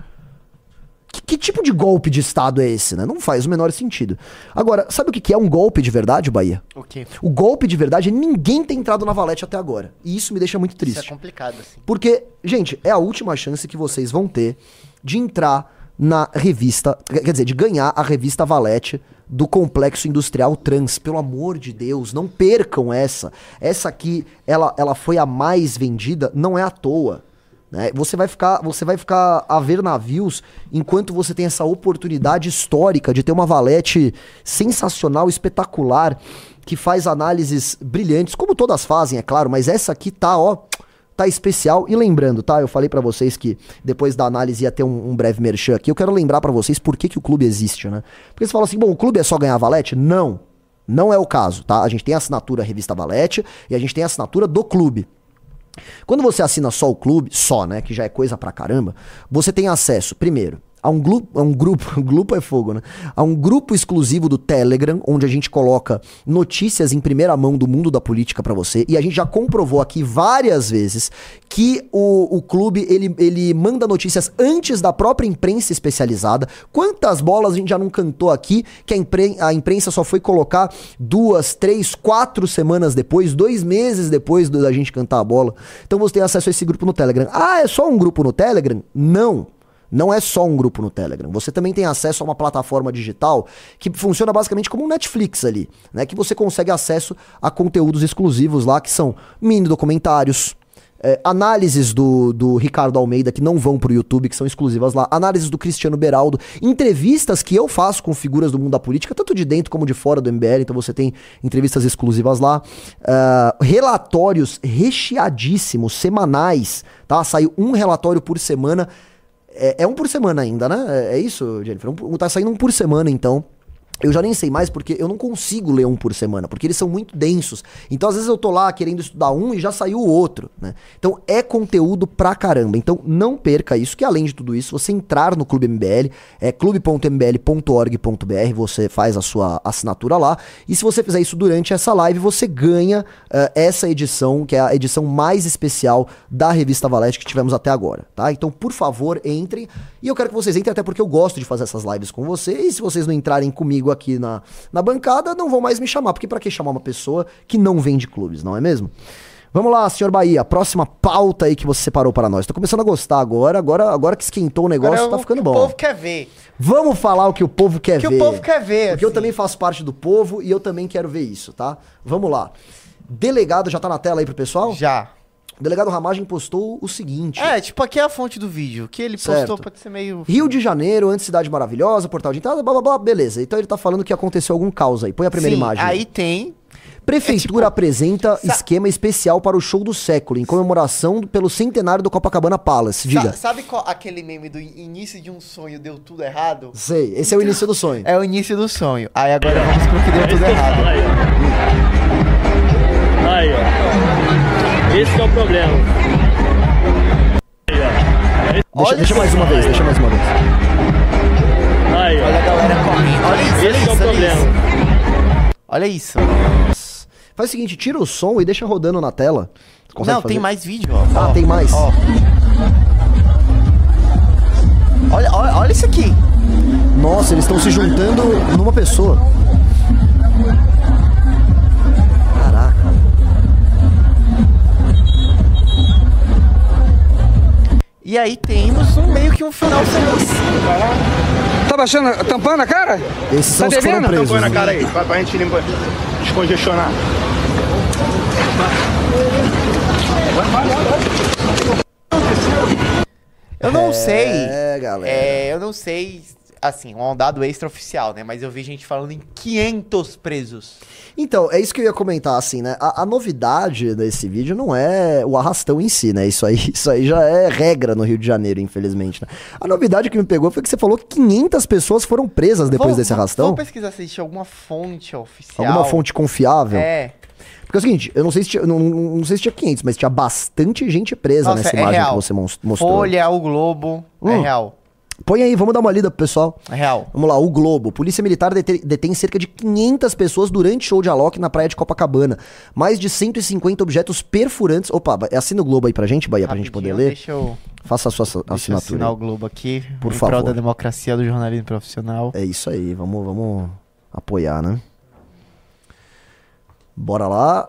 [SPEAKER 2] Que, que, tipo de golpe de Estado é esse, né? Não faz o menor sentido. Agora, sabe o que, que é um golpe de verdade, Bahia?
[SPEAKER 1] O quê?
[SPEAKER 2] O golpe de verdade é ninguém ter entrado na valete até agora. E isso me deixa muito triste. Isso
[SPEAKER 1] é complicado, assim.
[SPEAKER 2] Porque, gente, é a última chance que vocês vão ter de entrar na revista, quer dizer, de ganhar a revista Valete do Complexo Industrial Trans. Pelo amor de Deus, não percam essa. Essa aqui, ela, ela foi a mais vendida, não é à toa. Né? Você, vai ficar, você vai ficar a ver navios enquanto você tem essa oportunidade histórica de ter uma valete sensacional, espetacular, que faz análises brilhantes, como todas fazem, é claro, mas essa aqui tá, ó, tá especial. E lembrando, tá? Eu falei para vocês que depois da análise ia ter um, um breve merchan aqui. Eu quero lembrar para vocês por que, que o clube existe, né? Porque você fala assim, bom, o clube é só ganhar valete? Não. Não é o caso, tá? A gente tem a assinatura Revista Valete e a gente tem a assinatura do clube. Quando você assina só o clube, só, né, que já é coisa pra caramba, você tem acesso, primeiro, a um, grupo, a um grupo, grupo é fogo, né? A um grupo exclusivo do Telegram, onde a gente coloca notícias em primeira mão do mundo da política para você. E a gente já comprovou aqui várias vezes que o, o clube ele, ele manda notícias antes da própria imprensa especializada. Quantas bolas a gente já não cantou aqui que a, impren a imprensa só foi colocar duas, três, quatro semanas depois, dois meses depois da gente cantar a bola. Então você tem acesso a esse grupo no Telegram. Ah, é só um grupo no Telegram? Não. Não é só um grupo no Telegram. Você também tem acesso a uma plataforma digital que funciona basicamente como um Netflix ali, né? Que você consegue acesso a conteúdos exclusivos lá, que são mini documentários, é, análises do, do Ricardo Almeida que não vão pro YouTube, que são exclusivas lá, análises do Cristiano Beraldo, entrevistas que eu faço com figuras do mundo da política, tanto de dentro como de fora do MBL, então você tem entrevistas exclusivas lá, uh, relatórios recheadíssimos, semanais, tá? Saiu um relatório por semana é, é, um por semana ainda, né? É, é isso, Jennifer? Um, tá saindo um por semana, então. Eu já nem sei mais porque eu não consigo ler um por semana, porque eles são muito densos. Então, às vezes, eu tô lá querendo estudar um e já saiu o outro, né? Então, é conteúdo pra caramba. Então, não perca isso, que além de tudo isso, você entrar no Clube MBL, é clube.mbl.org.br, você faz a sua assinatura lá. E se você fizer isso durante essa live, você ganha uh, essa edição, que é a edição mais especial da revista Valete que tivemos até agora, tá? Então, por favor, entrem. E eu quero que vocês entrem, até porque eu gosto de fazer essas lives com vocês. E se vocês não entrarem comigo aqui na, na bancada, não vão mais me chamar. Porque para que chamar uma pessoa que não vende clubes, não é mesmo? Vamos lá, senhor Bahia, próxima pauta aí que você separou para nós. Tô começando a gostar agora, agora, agora que esquentou o negócio, agora, tá ficando bom. O
[SPEAKER 1] povo quer ver.
[SPEAKER 2] Vamos falar o que o povo quer
[SPEAKER 1] o que
[SPEAKER 2] ver.
[SPEAKER 1] O que o povo quer ver.
[SPEAKER 2] Porque assim. eu também faço parte do povo e eu também quero ver isso, tá? Vamos lá. Delegado já tá na tela aí pro pessoal?
[SPEAKER 1] Já.
[SPEAKER 2] O delegado Ramagem postou o seguinte.
[SPEAKER 1] É, tipo, aqui é a fonte do vídeo. que ele certo. postou pode ser meio.
[SPEAKER 2] Rio de Janeiro, antes cidade maravilhosa, portal de entrada, blá blá blá, beleza. Então ele tá falando que aconteceu algum caos aí. Põe a primeira
[SPEAKER 1] Sim,
[SPEAKER 2] imagem.
[SPEAKER 1] Aí tem.
[SPEAKER 2] Prefeitura é, tipo, apresenta sa... esquema especial para o show do século, em comemoração pelo centenário do Copacabana Palace. Diga. Sa
[SPEAKER 1] sabe qual, aquele meme do início de um sonho deu tudo errado?
[SPEAKER 2] Sei, esse é o início do sonho.
[SPEAKER 1] É o início do sonho. Aí agora vamos pro que deu tudo errado.
[SPEAKER 5] Esse é o problema.
[SPEAKER 2] Deixa, deixa mais uma vez, deixa mais uma vez.
[SPEAKER 1] Aí, olha a galera correndo. Olha isso, Esse olha é o problema. Olha isso.
[SPEAKER 2] Faz o seguinte, tira o som e deixa rodando na tela.
[SPEAKER 1] Consegue Não, fazer? tem mais vídeo, ó.
[SPEAKER 2] Ah, ó, tem mais. Ó.
[SPEAKER 1] Olha, olha, olha isso aqui.
[SPEAKER 2] Nossa, eles estão se juntando numa pessoa.
[SPEAKER 1] E aí temos um, meio que um final feliz.
[SPEAKER 3] Tá baixando, tampando a cara?
[SPEAKER 2] Esses tá são os presos.
[SPEAKER 3] Tampando a cara aí, pra, pra gente limpar, descongestionar.
[SPEAKER 1] Eu não é, sei.
[SPEAKER 2] É, galera.
[SPEAKER 1] É, eu não sei assim, um dado extraoficial, né? Mas eu vi gente falando em 500 presos.
[SPEAKER 2] Então, é isso que eu ia comentar, assim, né? A, a, novidade desse vídeo não é o arrastão em si, né? Isso aí, isso aí já é regra no Rio de Janeiro, infelizmente, né? A novidade que me pegou foi que você falou que 500 pessoas foram presas depois vou, desse arrastão. Vamos
[SPEAKER 1] pesquisar se existe alguma fonte oficial.
[SPEAKER 2] Alguma fonte confiável?
[SPEAKER 1] É.
[SPEAKER 2] Porque é o seguinte, eu não sei se tinha, não, não sei se tinha 500, mas tinha bastante gente presa Nossa, nessa é imagem real. que você mostrou.
[SPEAKER 1] Folha, o Globo, é hum. é real.
[SPEAKER 2] Põe aí, vamos dar uma lida pro pessoal.
[SPEAKER 1] É real.
[SPEAKER 2] Vamos lá, o Globo. Polícia Militar detém cerca de 500 pessoas durante show de Alok na praia de Copacabana. Mais de 150 objetos perfurantes. Opa, assina o Globo aí pra gente, Bahia, pra gente poder ler.
[SPEAKER 1] Deixa eu...
[SPEAKER 2] Faça a sua assinatura.
[SPEAKER 1] Deixa eu assinar o Globo aqui.
[SPEAKER 2] Por favor. Prol
[SPEAKER 1] da democracia do jornalismo profissional.
[SPEAKER 2] É isso aí, vamos, vamos apoiar, né? Bora lá.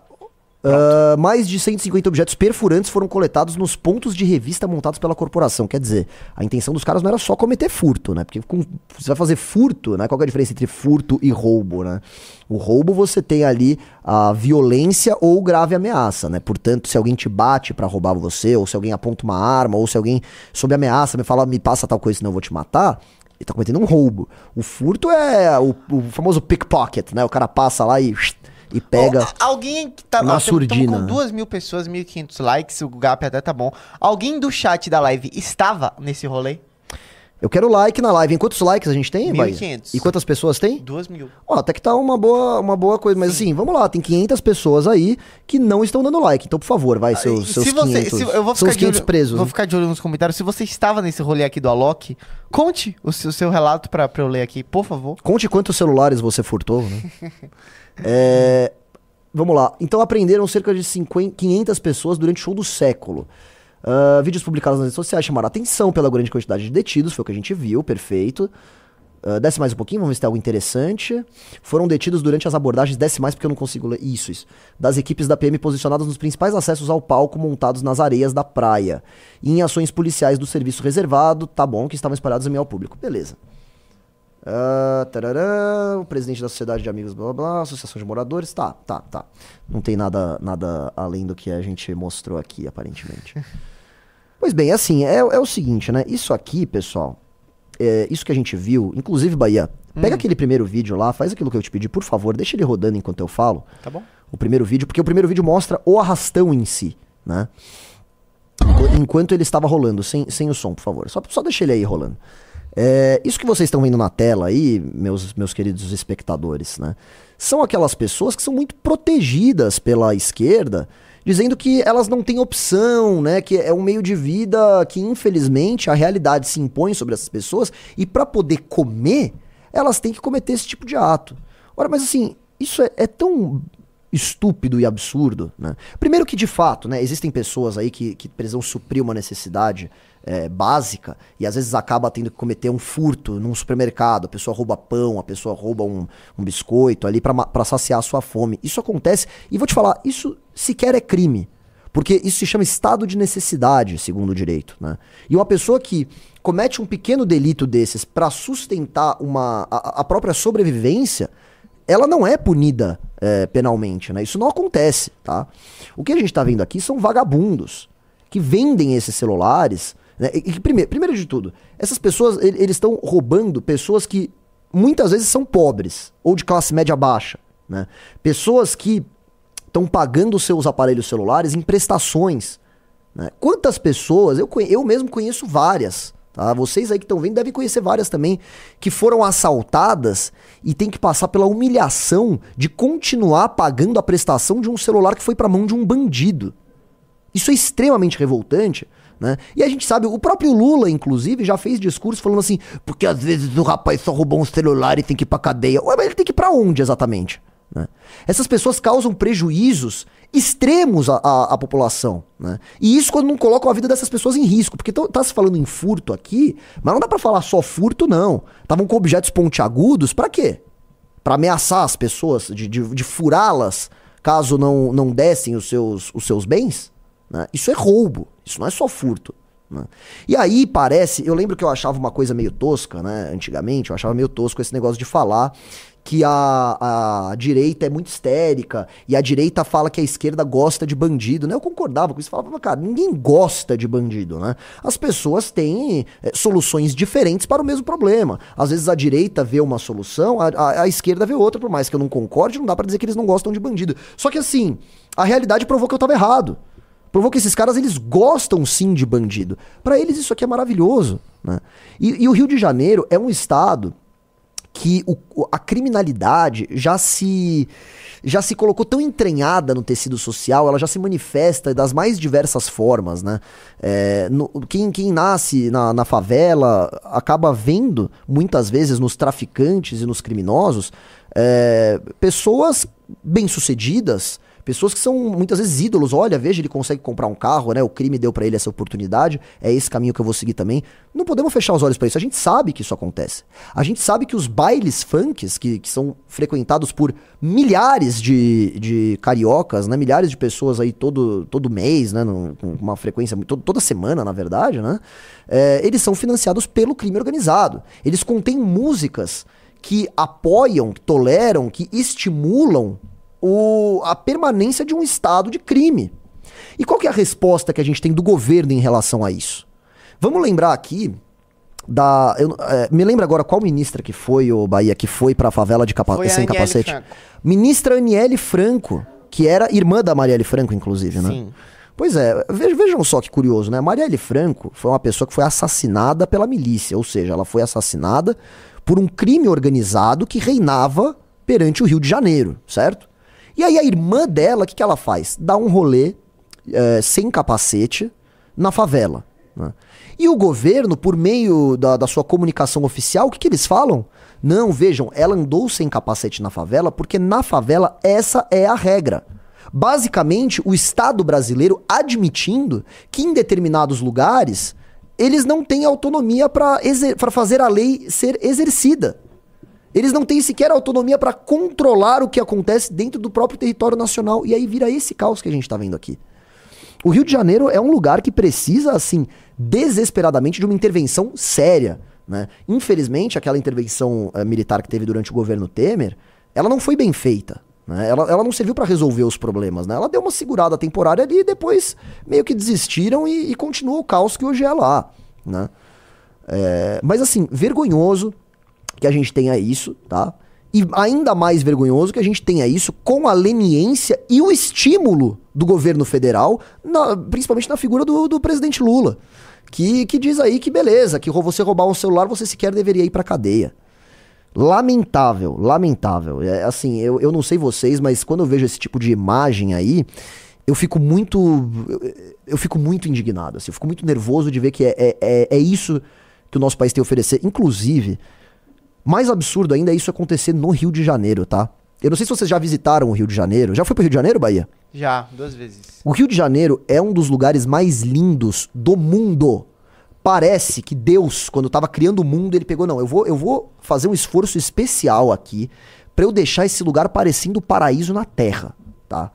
[SPEAKER 2] Uh, mais de 150 objetos perfurantes foram coletados nos pontos de revista montados pela corporação. Quer dizer, a intenção dos caras não era só cometer furto, né? Porque com, você vai fazer furto, né? Qual é a diferença entre furto e roubo, né? O roubo você tem ali a violência ou grave ameaça, né? Portanto, se alguém te bate para roubar você, ou se alguém aponta uma arma, ou se alguém sob ameaça me fala, me passa tal coisa senão eu vou te matar, ele tá cometendo um roubo. O furto é o, o famoso pickpocket, né? O cara passa lá e e pega.
[SPEAKER 1] Ô, alguém que tá
[SPEAKER 2] na surdina,
[SPEAKER 1] com? 2 mil pessoas, 1.500 likes, o gap até tá bom. Alguém do chat da live estava nesse rolê?
[SPEAKER 2] Eu quero like na live. Em quantos likes a gente tem, Bahia?
[SPEAKER 1] 1.500.
[SPEAKER 2] E quantas pessoas tem?
[SPEAKER 1] 2 mil.
[SPEAKER 2] Ó, até que tá uma boa, uma boa coisa. Mas assim, vamos lá, tem 500 pessoas aí que não estão dando like. Então, por favor, vai, seus, seus
[SPEAKER 1] se você,
[SPEAKER 2] 500.
[SPEAKER 1] se, eu vou ficar de
[SPEAKER 2] 500
[SPEAKER 1] olho,
[SPEAKER 2] presos.
[SPEAKER 1] Vou
[SPEAKER 2] né?
[SPEAKER 1] ficar de olho nos comentários. Se você estava nesse rolê aqui do Alok, conte o seu, o seu relato pra, pra eu ler aqui, por favor.
[SPEAKER 2] Conte quantos celulares você furtou, né? É, Vamos lá. Então aprenderam cerca de 50, 500 pessoas durante o show do século. Ah, vídeos publicados nas redes sociais chamaram atenção pela grande quantidade de detidos, foi o que a gente viu, perfeito. Ah, desce mais um pouquinho, vamos ver se tem algo interessante. Foram detidos durante as abordagens, desce mais porque eu não consigo ler. Isso, isso. Das equipes da PM posicionadas nos principais acessos ao palco montados nas areias da praia. E em ações policiais do serviço reservado, tá bom, que estavam espalhados em meio ao público. Beleza. Ah, tarará, o presidente da Sociedade de Amigos, blá blá blá, Associação de Moradores, tá, tá, tá. Não tem nada, nada além do que a gente mostrou aqui, aparentemente. pois bem, assim, é, é o seguinte, né? Isso aqui, pessoal, é, isso que a gente viu, inclusive, Bahia, pega aquele primeiro vídeo lá, faz aquilo que eu te pedi, por favor, deixa ele rodando enquanto eu falo.
[SPEAKER 1] Tá bom?
[SPEAKER 2] O primeiro vídeo, porque o primeiro vídeo mostra o arrastão em si, né? Enqu- Enquanto ele estava rolando, sem, sem o som, por favor. Só, só deixa ele aí rolando. É, isso que vocês estão vendo na tela aí, meus, meus queridos espectadores, né? São aquelas pessoas que são muito protegidas pela esquerda, dizendo que elas não têm opção, né? Que é um meio de vida que, infelizmente, a realidade se impõe sobre essas pessoas e para poder comer, elas têm que cometer esse tipo de ato. Ora, mas assim, isso é, é tão estúpido e absurdo, né? Primeiro que, de fato, né, existem pessoas aí que, que precisam suprir uma necessidade é, básica e às vezes acaba tendo que cometer um furto num supermercado, a pessoa rouba pão, a pessoa rouba um, um biscoito ali pra saciar a sua fome. Isso acontece, e vou te falar, isso sequer é crime. Porque isso se chama estado de necessidade, segundo o direito, né? E uma pessoa que comete um pequeno delito desses pra sustentar uma, a, a própria sobrevivência, ela não é punida é, penalmente, né? Isso não acontece, tá? O que a gente tá vendo aqui são vagabundos que vendem esses celulares, né? E, primeiro, primeiro de tudo, essas pessoas, ele- eles estão roubando pessoas que muitas vezes são pobres ou de classe média baixa, né? Pessoas que estão pagando seus aparelhos celulares em prestações. né? Quantas pessoas, eu, eu mesmo conheço várias, tá? Vocês aí que estão vendo devem conhecer várias também, que foram assaltadas e tem que passar pela humilhação de continuar pagando a prestação de um celular que foi pra mão de um bandido. Isso é extremamente revoltante, né? E a gente sabe, o próprio Lula, inclusive, já fez discurso falando assim, porque às vezes o rapaz só roubou um celular e tem que ir pra cadeia. Ué, mas ele tem que ir pra onde exatamente? né? Essas pessoas causam prejuízos extremos à, à- à população, né? E isso quando não colocam a vida dessas pessoas em risco, porque tão- tá se falando em furto aqui, mas não dá pra falar só furto, não. Estavam com objetos pontiagudos, pra quê? Pra ameaçar as pessoas, de, de, de furá-las caso não, não dessem os seus, os seus bens? né? Isso é roubo, isso não é só furto. né? E aí parece, eu lembro que eu achava uma coisa meio tosca, né? Antigamente, eu achava meio tosco esse negócio de falar que a, a direita é muito histérica e a direita fala que a esquerda gosta de bandido, né? Eu concordava com isso, falava, cara, ninguém gosta de bandido, né? As pessoas têm é, soluções diferentes para o mesmo problema. Às vezes a direita vê uma solução, a, a- a esquerda vê outra, por mais que eu não concorde, não dá pra dizer que eles não gostam de bandido. Só que assim, a realidade provou que eu tava errado. Provou que esses caras, eles gostam sim de bandido. Pra eles isso aqui é maravilhoso, né? E, e o Rio de Janeiro é um estado que o- a criminalidade já se já se colocou tão entranhada no tecido social, ela já se manifesta das mais diversas formas, né? É, no- quem, quem nasce na, na favela acaba vendo, muitas vezes, nos traficantes e nos criminosos, é, pessoas bem-sucedidas, Pessoas que são muitas vezes ídolos. Olha, veja, ele consegue comprar um carro, né? O crime deu pra ele essa oportunidade. É esse caminho que eu vou seguir também. Não podemos fechar os olhos pra isso. A gente sabe que isso acontece. A gente sabe que os bailes funks, que, que são frequentados por milhares de, de cariocas, né? Milhares de pessoas aí todo, todo mês, né? num- Com uma frequência, muito- toda semana, na verdade, né? É, eles são financiados pelo crime organizado. Eles contêm músicas que apoiam, que toleram, que estimulam o- a permanência de um estado de crime. E qual que é a resposta que a gente tem do governo em relação a isso? Vamos lembrar aqui da. eu- é, me lembra agora qual ministra que foi, o Bahia, que foi pra favela de capa
[SPEAKER 1] Foi a
[SPEAKER 2] sem capacete?
[SPEAKER 1] Franco.
[SPEAKER 2] Ministra Aniele Franco, que era irmã da Marielle Franco, inclusive, né?
[SPEAKER 1] Sim.
[SPEAKER 2] Pois é, ve- vejam só que curioso, né? Marielle Franco foi uma pessoa que foi assassinada pela milícia, ou seja, ela foi assassinada por um crime organizado que reinava perante o Rio de Janeiro, certo? E aí a irmã dela, o que, que ela faz? Dá um rolê eh, sem capacete na favela. né? E o governo, por meio da, da sua comunicação oficial, o que, que eles falam? Não, vejam, ela andou sem capacete na favela porque na favela essa é a regra. Basicamente, o Estado brasileiro admitindo que em determinados lugares eles não têm autonomia para fazer a lei ser exercida. Eles não têm sequer autonomia para controlar o que acontece dentro do próprio território nacional. E aí vira esse caos que a gente tá vendo aqui. O Rio de Janeiro é um lugar que precisa, assim, desesperadamente de uma intervenção séria. Né? Infelizmente, aquela intervenção eh, militar que teve durante o governo Temer, ela não foi bem feita. Né? Ela, ela não serviu para resolver os problemas. Né? Ela deu uma segurada temporária ali e depois meio que desistiram e, e continua o caos que hoje é lá. Né? É, mas assim, vergonhoso que a gente tenha isso, tá? E ainda mais vergonhoso que a gente tenha isso com a leniência e o estímulo do governo federal, na- principalmente na figura do, do presidente Lula, que, que diz aí que beleza, que você roubar um celular você sequer deveria ir pra cadeia. Lamentável, lamentável. É, assim, eu, eu não sei vocês, mas quando eu vejo esse tipo de imagem aí, eu fico muito. Eu, eu fico muito indignado. Assim, eu fico muito nervoso de ver que é, é, é, é isso que o nosso país tem a oferecer. Inclusive, mais absurdo ainda é isso acontecer no Rio de Janeiro, tá? Eu não sei se vocês já visitaram o Rio de Janeiro. Já foi pro Rio de Janeiro, Bahia?
[SPEAKER 1] Já, duas vezes.
[SPEAKER 2] O Rio de Janeiro é um dos lugares mais lindos do mundo. Parece que Deus, quando estava criando o mundo, ele pegou, não, eu vou, eu vou fazer um esforço especial aqui pra eu deixar esse lugar parecendo o paraíso na Terra, tá?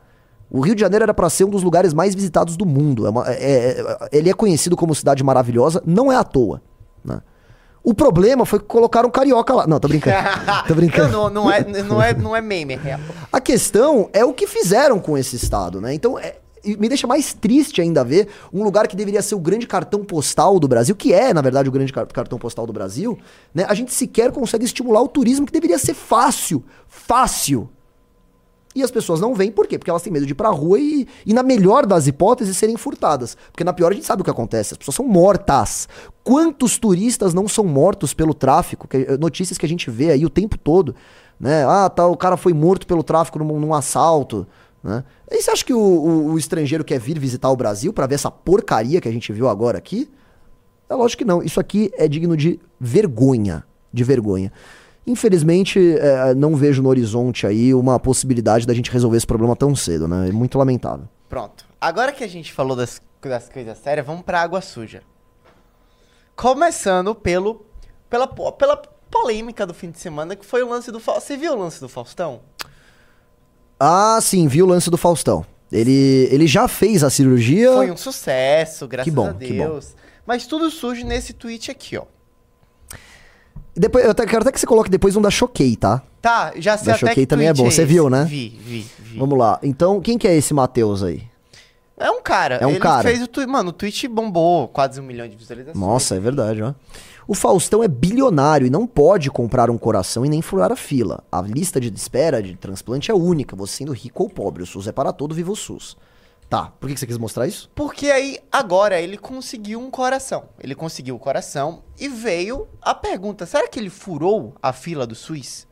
[SPEAKER 2] O Rio de Janeiro era pra ser um dos lugares mais visitados do mundo. É uma- é- é- ele é conhecido como cidade maravilhosa, não é à toa, né? O problema foi que colocaram carioca lá. Não, tô brincando. tô brincando.
[SPEAKER 1] Não, não, não é, não, é, não é meme, é real.
[SPEAKER 2] A questão é o que fizeram com esse estado, né? Então, é- me deixa mais triste ainda ver um lugar que deveria ser o grande cartão postal do Brasil, que é, na verdade, o grande car- cartão postal do Brasil, né? A gente sequer consegue estimular o turismo que deveria ser fácil. Fácil. E as pessoas não vêm, por quê? Porque elas têm medo de ir pra rua e, e na melhor das hipóteses, serem furtadas. Porque na pior a gente sabe o que acontece, as pessoas são mortas. Quantos turistas não são mortos pelo tráfico? Que- eh, notícias que a gente vê aí o tempo todo, né? Ah, tá, o cara foi morto pelo tráfico num, num assalto, né? E você acha que o, o- o estrangeiro quer vir visitar o Brasil pra ver essa porcaria que a gente viu agora aqui? É lógico que não. Isso aqui é digno de vergonha. De vergonha. Infelizmente, é, não vejo no horizonte aí uma possibilidade da gente resolver esse problema tão cedo, né? É muito lamentável.
[SPEAKER 1] Pronto. Agora que a gente falou das, das coisas sérias, vamos pra água suja. Começando pelo, pela, pela polêmica do fim de semana, que foi o lance do Faustão. Você viu o lance do Faustão?
[SPEAKER 2] Ah, sim, vi o lance do Faustão. Ele, ele já fez a cirurgia.
[SPEAKER 1] Foi um sucesso, graças
[SPEAKER 2] bom,
[SPEAKER 1] a. Deus. Mas tudo surge nesse tweet aqui, ó.
[SPEAKER 2] Depois, eu quero até que você coloque depois um da Choquei, tá?
[SPEAKER 1] Tá, já sei
[SPEAKER 2] Da
[SPEAKER 1] até
[SPEAKER 2] Choquei
[SPEAKER 1] que
[SPEAKER 2] também é bom. Você
[SPEAKER 1] esse.
[SPEAKER 2] viu, né?
[SPEAKER 1] Vi, vi, vi.
[SPEAKER 2] Vamos lá. Então, quem que é esse Matheus aí?
[SPEAKER 1] É um cara.
[SPEAKER 2] É um
[SPEAKER 1] ele
[SPEAKER 2] cara.
[SPEAKER 1] fez o tweet. Mano, o tweet bombou quase um milhão de visualizações.
[SPEAKER 2] Nossa, é verdade, ó. O Faustão é bilionário e não pode comprar um coração e nem furar a fila. A lista de espera de transplante é única, você sendo rico ou pobre. O SUS é para todo, viva o SUS. Tá, por que você quis mostrar isso?
[SPEAKER 1] Porque aí, agora, ele conseguiu um coração. Ele conseguiu o coração e veio a pergunta: será que ele furou a fila do SUS?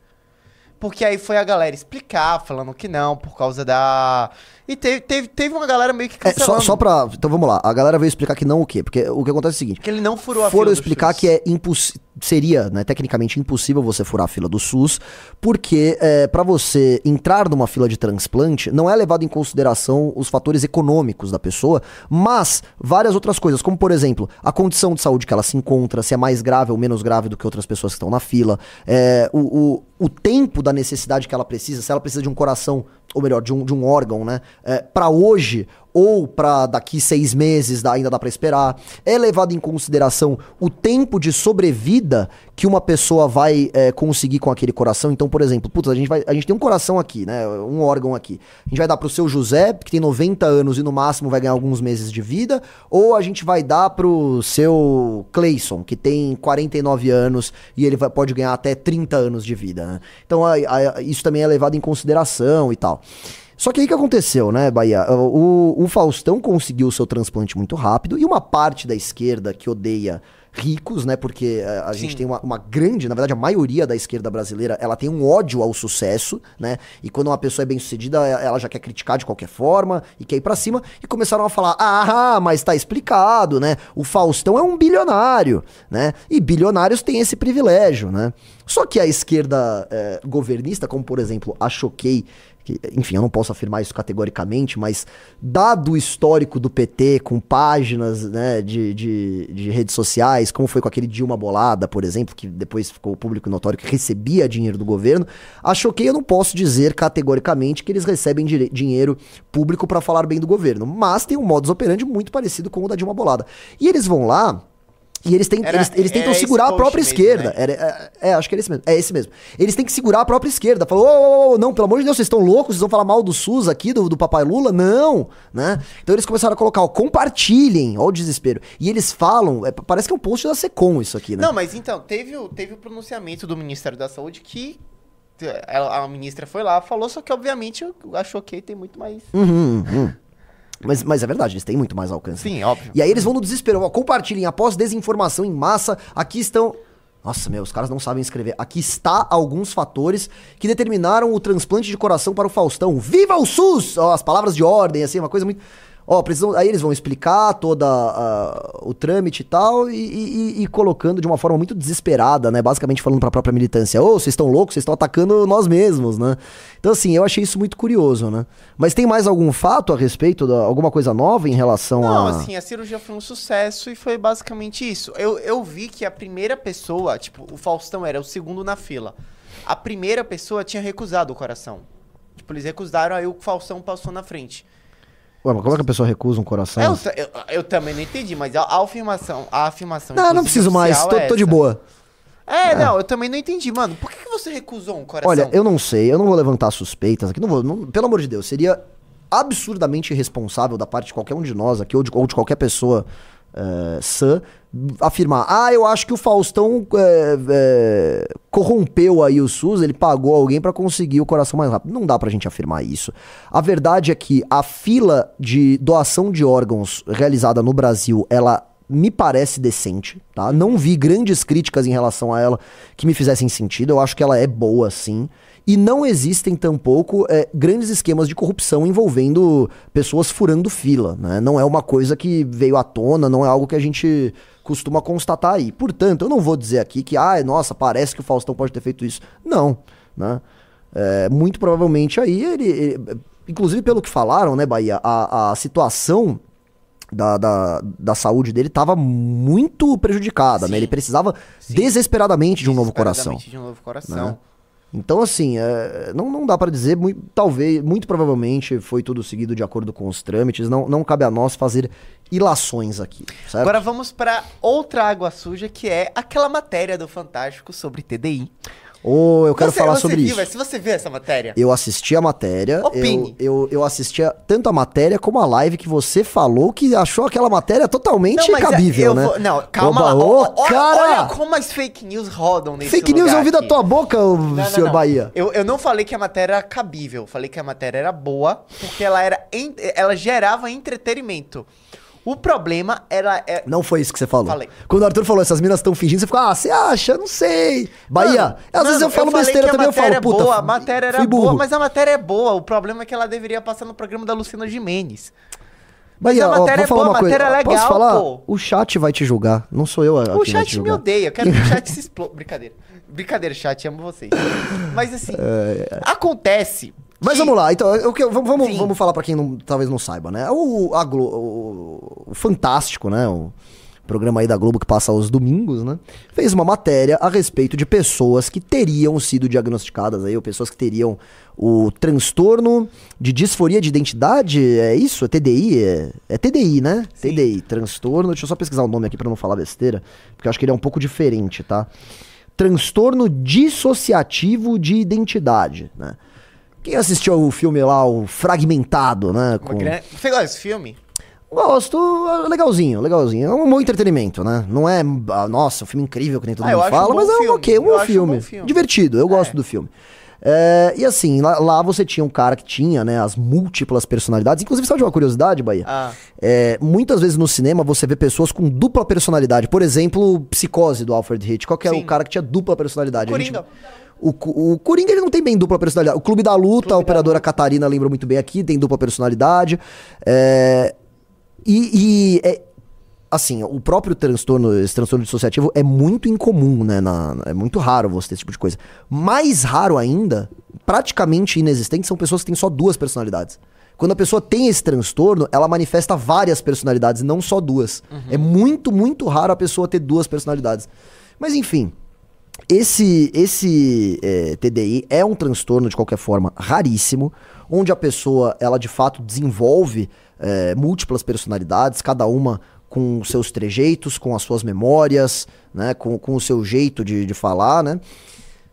[SPEAKER 1] Porque aí foi a galera explicar, falando que não, por causa da. E teve, teve, teve uma galera meio que
[SPEAKER 2] É,
[SPEAKER 1] cancelando.
[SPEAKER 2] só, só pra. Então vamos lá. A galera veio explicar que não o quê? Porque o que acontece é o seguinte.
[SPEAKER 1] Que ele não furou a
[SPEAKER 2] Foram explicar que é imposs... seria, né, tecnicamente impossível você furar a fila do SUS, porque é, para você entrar numa fila de transplante, não é levado em consideração os fatores econômicos da pessoa, mas várias outras coisas, como por exemplo, a condição de saúde que ela se encontra, se é mais grave ou menos grave do que outras pessoas que estão na fila, é, o, o, o tempo da necessidade que ela precisa, se ela precisa de um coração, ou melhor, de um, de um órgão, né, é, para hoje ou para daqui seis meses ainda dá para esperar. É levado em consideração o tempo de sobrevida que uma pessoa vai é, conseguir com aquele coração. Então, por exemplo, putz, a gente, vai, a gente tem um coração aqui, né? Um órgão aqui. A gente vai dar pro seu José, que tem 90 anos e no máximo vai ganhar alguns meses de vida, ou a gente vai dar pro seu Clayson, que tem 49 anos e ele vai- pode ganhar até 30 anos de vida, né? Então, a- a- isso também é levado em consideração e tal. Só que aí que aconteceu, né, Bahia? O, o Faustão conseguiu o seu transplante muito rápido e uma parte da esquerda que odeia ricos, né? Porque eh, a gente tem uma, uma grande, na verdade, a maioria da esquerda brasileira, ela tem um ódio ao sucesso, né? E quando uma pessoa é bem sucedida, eh, ela já quer criticar de qualquer forma e quer ir pra cima. E começaram a falar: ah, mas tá explicado, né? O Faustão é um bilionário, né? E bilionários têm esse privilégio, né? Só que a esquerda eh, governista, como por exemplo a Choquei, enfim, eu não posso afirmar isso categoricamente, mas dado o histórico do PT com páginas né, de, de, de redes sociais, como foi com aquele Dilma Bolada, por exemplo, que depois ficou público notório que recebia dinheiro do governo, achou que eu não posso dizer categoricamente que eles recebem dinheiro público para falar bem do governo, mas tem um modus operandi muito parecido com o da Dilma Bolada. E eles vão lá e eles, têm,
[SPEAKER 1] Era-
[SPEAKER 2] eles, eles tentam segurar a própria
[SPEAKER 1] mesmo,
[SPEAKER 2] esquerda.
[SPEAKER 1] né?
[SPEAKER 2] Era- é, é, acho que era esse mesmo. É esse mesmo. Eles têm que segurar a própria esquerda. Falou, ô, ô, ô, não, pelo amor de Deus, vocês estão loucos? Vocês vão falar mal do SUS aqui, do, do papai Lula? Não, né? Então eles começaram a colocar, ó, compartilhem, ó o desespero. E eles falam, é, parece que é um post da Secom isso aqui, né?
[SPEAKER 1] Não, mas então, teve, o- teve o pronunciamento do Ministério da Saúde que ela- a ministra foi lá, falou, só que obviamente eu acho que tem muito mais.
[SPEAKER 2] Uhum, uhum. Mas, mas é verdade, eles têm muito mais alcance.
[SPEAKER 1] Sim, óbvio.
[SPEAKER 2] E aí eles vão no desespero, ó, compartilhem após desinformação em massa, aqui estão... Nossa, meu, os caras não sabem escrever. Aqui está alguns fatores que determinaram o transplante de coração para o Faustão. Viva o SUS! Ó, as palavras de ordem, assim, uma coisa muito... Ó, precisam... Aí eles vão explicar toda a- o trâmite e tal, e, e- e colocando de uma forma muito desesperada, né? Basicamente falando para a própria militância, ô, vocês estão loucos, vocês estão atacando nós mesmos, né? Então, assim, eu achei isso muito curioso, né? Mas tem mais algum fato a respeito, da, alguma coisa nova em relação
[SPEAKER 1] Não,
[SPEAKER 2] a...
[SPEAKER 1] assim, a cirurgia foi um sucesso e foi basicamente isso. Eu, eu vi que a primeira pessoa, tipo, o Faustão era o segundo na fila. A primeira pessoa tinha recusado o coração. Tipo, eles recusaram, aí o Faustão passou na frente.
[SPEAKER 2] Ué, mas como é que a pessoa recusa um coração?
[SPEAKER 1] Eu, ta- eu, eu também não entendi, mas a, a afirmação, a afirmação.
[SPEAKER 2] Não, não preciso mais, tô,
[SPEAKER 1] é
[SPEAKER 2] tô de boa.
[SPEAKER 1] É, não, eu também não entendi, mano. Por que, que você recusou um coração?
[SPEAKER 2] Olha, eu não sei, eu não vou levantar suspeitas aqui, não vou, não- pelo amor de Deus, seria absurdamente irresponsável da parte de qualquer um de nós aqui, ou de, ou de qualquer pessoa sã, afirmar, ah, eu acho que o Faustão eh, eh, corrompeu aí o SUS, ele pagou alguém pra conseguir o coração mais rápido. Não dá pra gente afirmar isso. A verdade é que a fila de doação de órgãos realizada no Brasil, ela me parece decente, tá? Não vi grandes críticas em relação a ela que me fizessem sentido. Eu acho que ela é boa, sim. E não existem tampouco é, grandes esquemas de corrupção envolvendo pessoas furando fila, né? Não é uma coisa que veio à tona, não é algo que a gente costuma constatar aí. Portanto, eu não vou dizer aqui que, ah, nossa, parece que o Faustão pode ter feito isso. Não, né? É, muito provavelmente aí ele, ele- Inclusive, pelo que falaram, né, Bahia, a, a situação da, da, da saúde dele estava muito prejudicada, né?
[SPEAKER 1] Sim.
[SPEAKER 2] Ele precisava
[SPEAKER 1] Sim.
[SPEAKER 2] desesperadamente de um novo coração.
[SPEAKER 1] De um novo coração.
[SPEAKER 2] Né? Então, assim, é, não, não dá pra dizer, mui- talvez, muito provavelmente foi tudo seguido de acordo com os trâmites, não, não cabe a nós fazer ilações aqui, certo?
[SPEAKER 1] Agora vamos pra outra água suja, que é aquela matéria do Fantástico sobre TDI.
[SPEAKER 2] Ou eu quero
[SPEAKER 1] Você-
[SPEAKER 2] falar
[SPEAKER 1] você
[SPEAKER 2] sobre
[SPEAKER 1] viu,
[SPEAKER 2] isso.
[SPEAKER 1] Se você viu essa matéria,
[SPEAKER 2] Eu assisti a matéria, eu,
[SPEAKER 1] Opine.
[SPEAKER 2] eu, eu assistia tanto a matéria como a live que você falou que achou aquela matéria totalmente
[SPEAKER 1] mas é,
[SPEAKER 2] cabível,
[SPEAKER 1] eu
[SPEAKER 2] né?
[SPEAKER 1] vou- Não, calma
[SPEAKER 2] Oba,
[SPEAKER 1] lá.
[SPEAKER 2] ô,
[SPEAKER 1] Ó, ó,
[SPEAKER 2] cara!
[SPEAKER 1] Olha como as fake news rodam nesse
[SPEAKER 2] Fake news
[SPEAKER 1] lugar
[SPEAKER 2] ouvi da tua boca,
[SPEAKER 1] Não, não,
[SPEAKER 2] senhor
[SPEAKER 1] não.
[SPEAKER 2] Bahia.
[SPEAKER 1] Eu, eu não falei que a matéria era cabível, eu falei que a matéria era boa, porque ela era ela gerava entretenimento. O problema era é,
[SPEAKER 2] Não foi isso que você falou.
[SPEAKER 1] Falei.
[SPEAKER 2] Quando o Arthur falou, essas minas estão fingindo, você ficou, ah, você acha? Não sei. Bahia,
[SPEAKER 1] Mano,
[SPEAKER 2] às vezes eu falo
[SPEAKER 1] falei
[SPEAKER 2] besteira também, eu falo,
[SPEAKER 1] matéria é
[SPEAKER 2] puta,
[SPEAKER 1] boa, a matéria era boa, mas a matéria é boa. O problema é que ela deveria passar no programa da Luciana Gimenez.
[SPEAKER 2] Bahia,
[SPEAKER 1] a
[SPEAKER 2] ó,
[SPEAKER 1] matéria
[SPEAKER 2] vou
[SPEAKER 1] é boa,
[SPEAKER 2] uma
[SPEAKER 1] a
[SPEAKER 2] coisa.
[SPEAKER 1] matéria é
[SPEAKER 2] Posso
[SPEAKER 1] legal,
[SPEAKER 2] falar?
[SPEAKER 1] pô.
[SPEAKER 2] O chat vai te julgar, não sou eu a-
[SPEAKER 1] O chat me odeia, eu quero que o chat se exploda. Brincadeira. Brincadeira, chat, amo vocês. Mas assim, acontece.
[SPEAKER 2] Mas vamos lá, então, eu, que- vamos, vamos,
[SPEAKER 1] Sim.
[SPEAKER 2] vamos falar pra quem não- talvez não saiba, né? O, a Glo- o, o Fantástico, né? O, programa aí da Globo que passa aos domingos, né? Fez uma matéria a respeito de pessoas que teriam sido diagnosticadas aí, ou pessoas que teriam o transtorno de disforia de identidade, é isso? É TDI? É, é TDI, né?
[SPEAKER 1] Sim.
[SPEAKER 2] TDI, transtorno. Deixa eu só pesquisar o nome aqui pra não falar besteira, porque eu acho que ele é um pouco diferente, tá? Transtorno dissociativo de identidade, né? Quem assistiu o filme lá, o Fragmentado, né?
[SPEAKER 1] Uma gran- Você gosta desse filme?
[SPEAKER 2] Gosto, é legalzinho, legalzinho. É um bom entretenimento, né? Não é, ah, nossa, um filme incrível que nem todo
[SPEAKER 1] Ah,
[SPEAKER 2] mundo
[SPEAKER 1] um
[SPEAKER 2] fala,
[SPEAKER 1] bom
[SPEAKER 2] mas é um
[SPEAKER 1] filme.
[SPEAKER 2] ok, um bom
[SPEAKER 1] acho um
[SPEAKER 2] filme.
[SPEAKER 1] bom filme.
[SPEAKER 2] Divertido, eu gosto
[SPEAKER 1] É.
[SPEAKER 2] do filme. É, e assim, lá, lá você tinha um cara que tinha, né, as múltiplas personalidades. Inclusive, sabe de uma curiosidade, Bahia?
[SPEAKER 1] Ah.
[SPEAKER 2] É, muitas vezes no cinema você vê pessoas com dupla personalidade. Por exemplo, Psicose do Alfred Hitchcock, que é o cara que tinha dupla personalidade. A gente-
[SPEAKER 1] Coringa.
[SPEAKER 2] O, o Coringa ele não tem bem dupla personalidade. O Clube da Luta, a operadora Catarina lembra muito bem aqui, tem dupla personalidade. É, e, e, é, assim, o próprio transtorno, esse transtorno dissociativo é muito incomum, né? na- é muito raro você ter esse tipo de coisa. Mais raro ainda, praticamente inexistente, são pessoas que têm só duas personalidades. Quando a pessoa tem esse transtorno, ela manifesta várias personalidades, não só duas. É muito, muito raro a pessoa ter duas personalidades. Mas enfim, esse, esse é, TDI é um transtorno, de qualquer forma, raríssimo, onde a pessoa, ela de fato desenvolve é, múltiplas personalidades, cada uma com seus trejeitos, com as suas memórias, né, com, com o seu jeito de, de falar, né.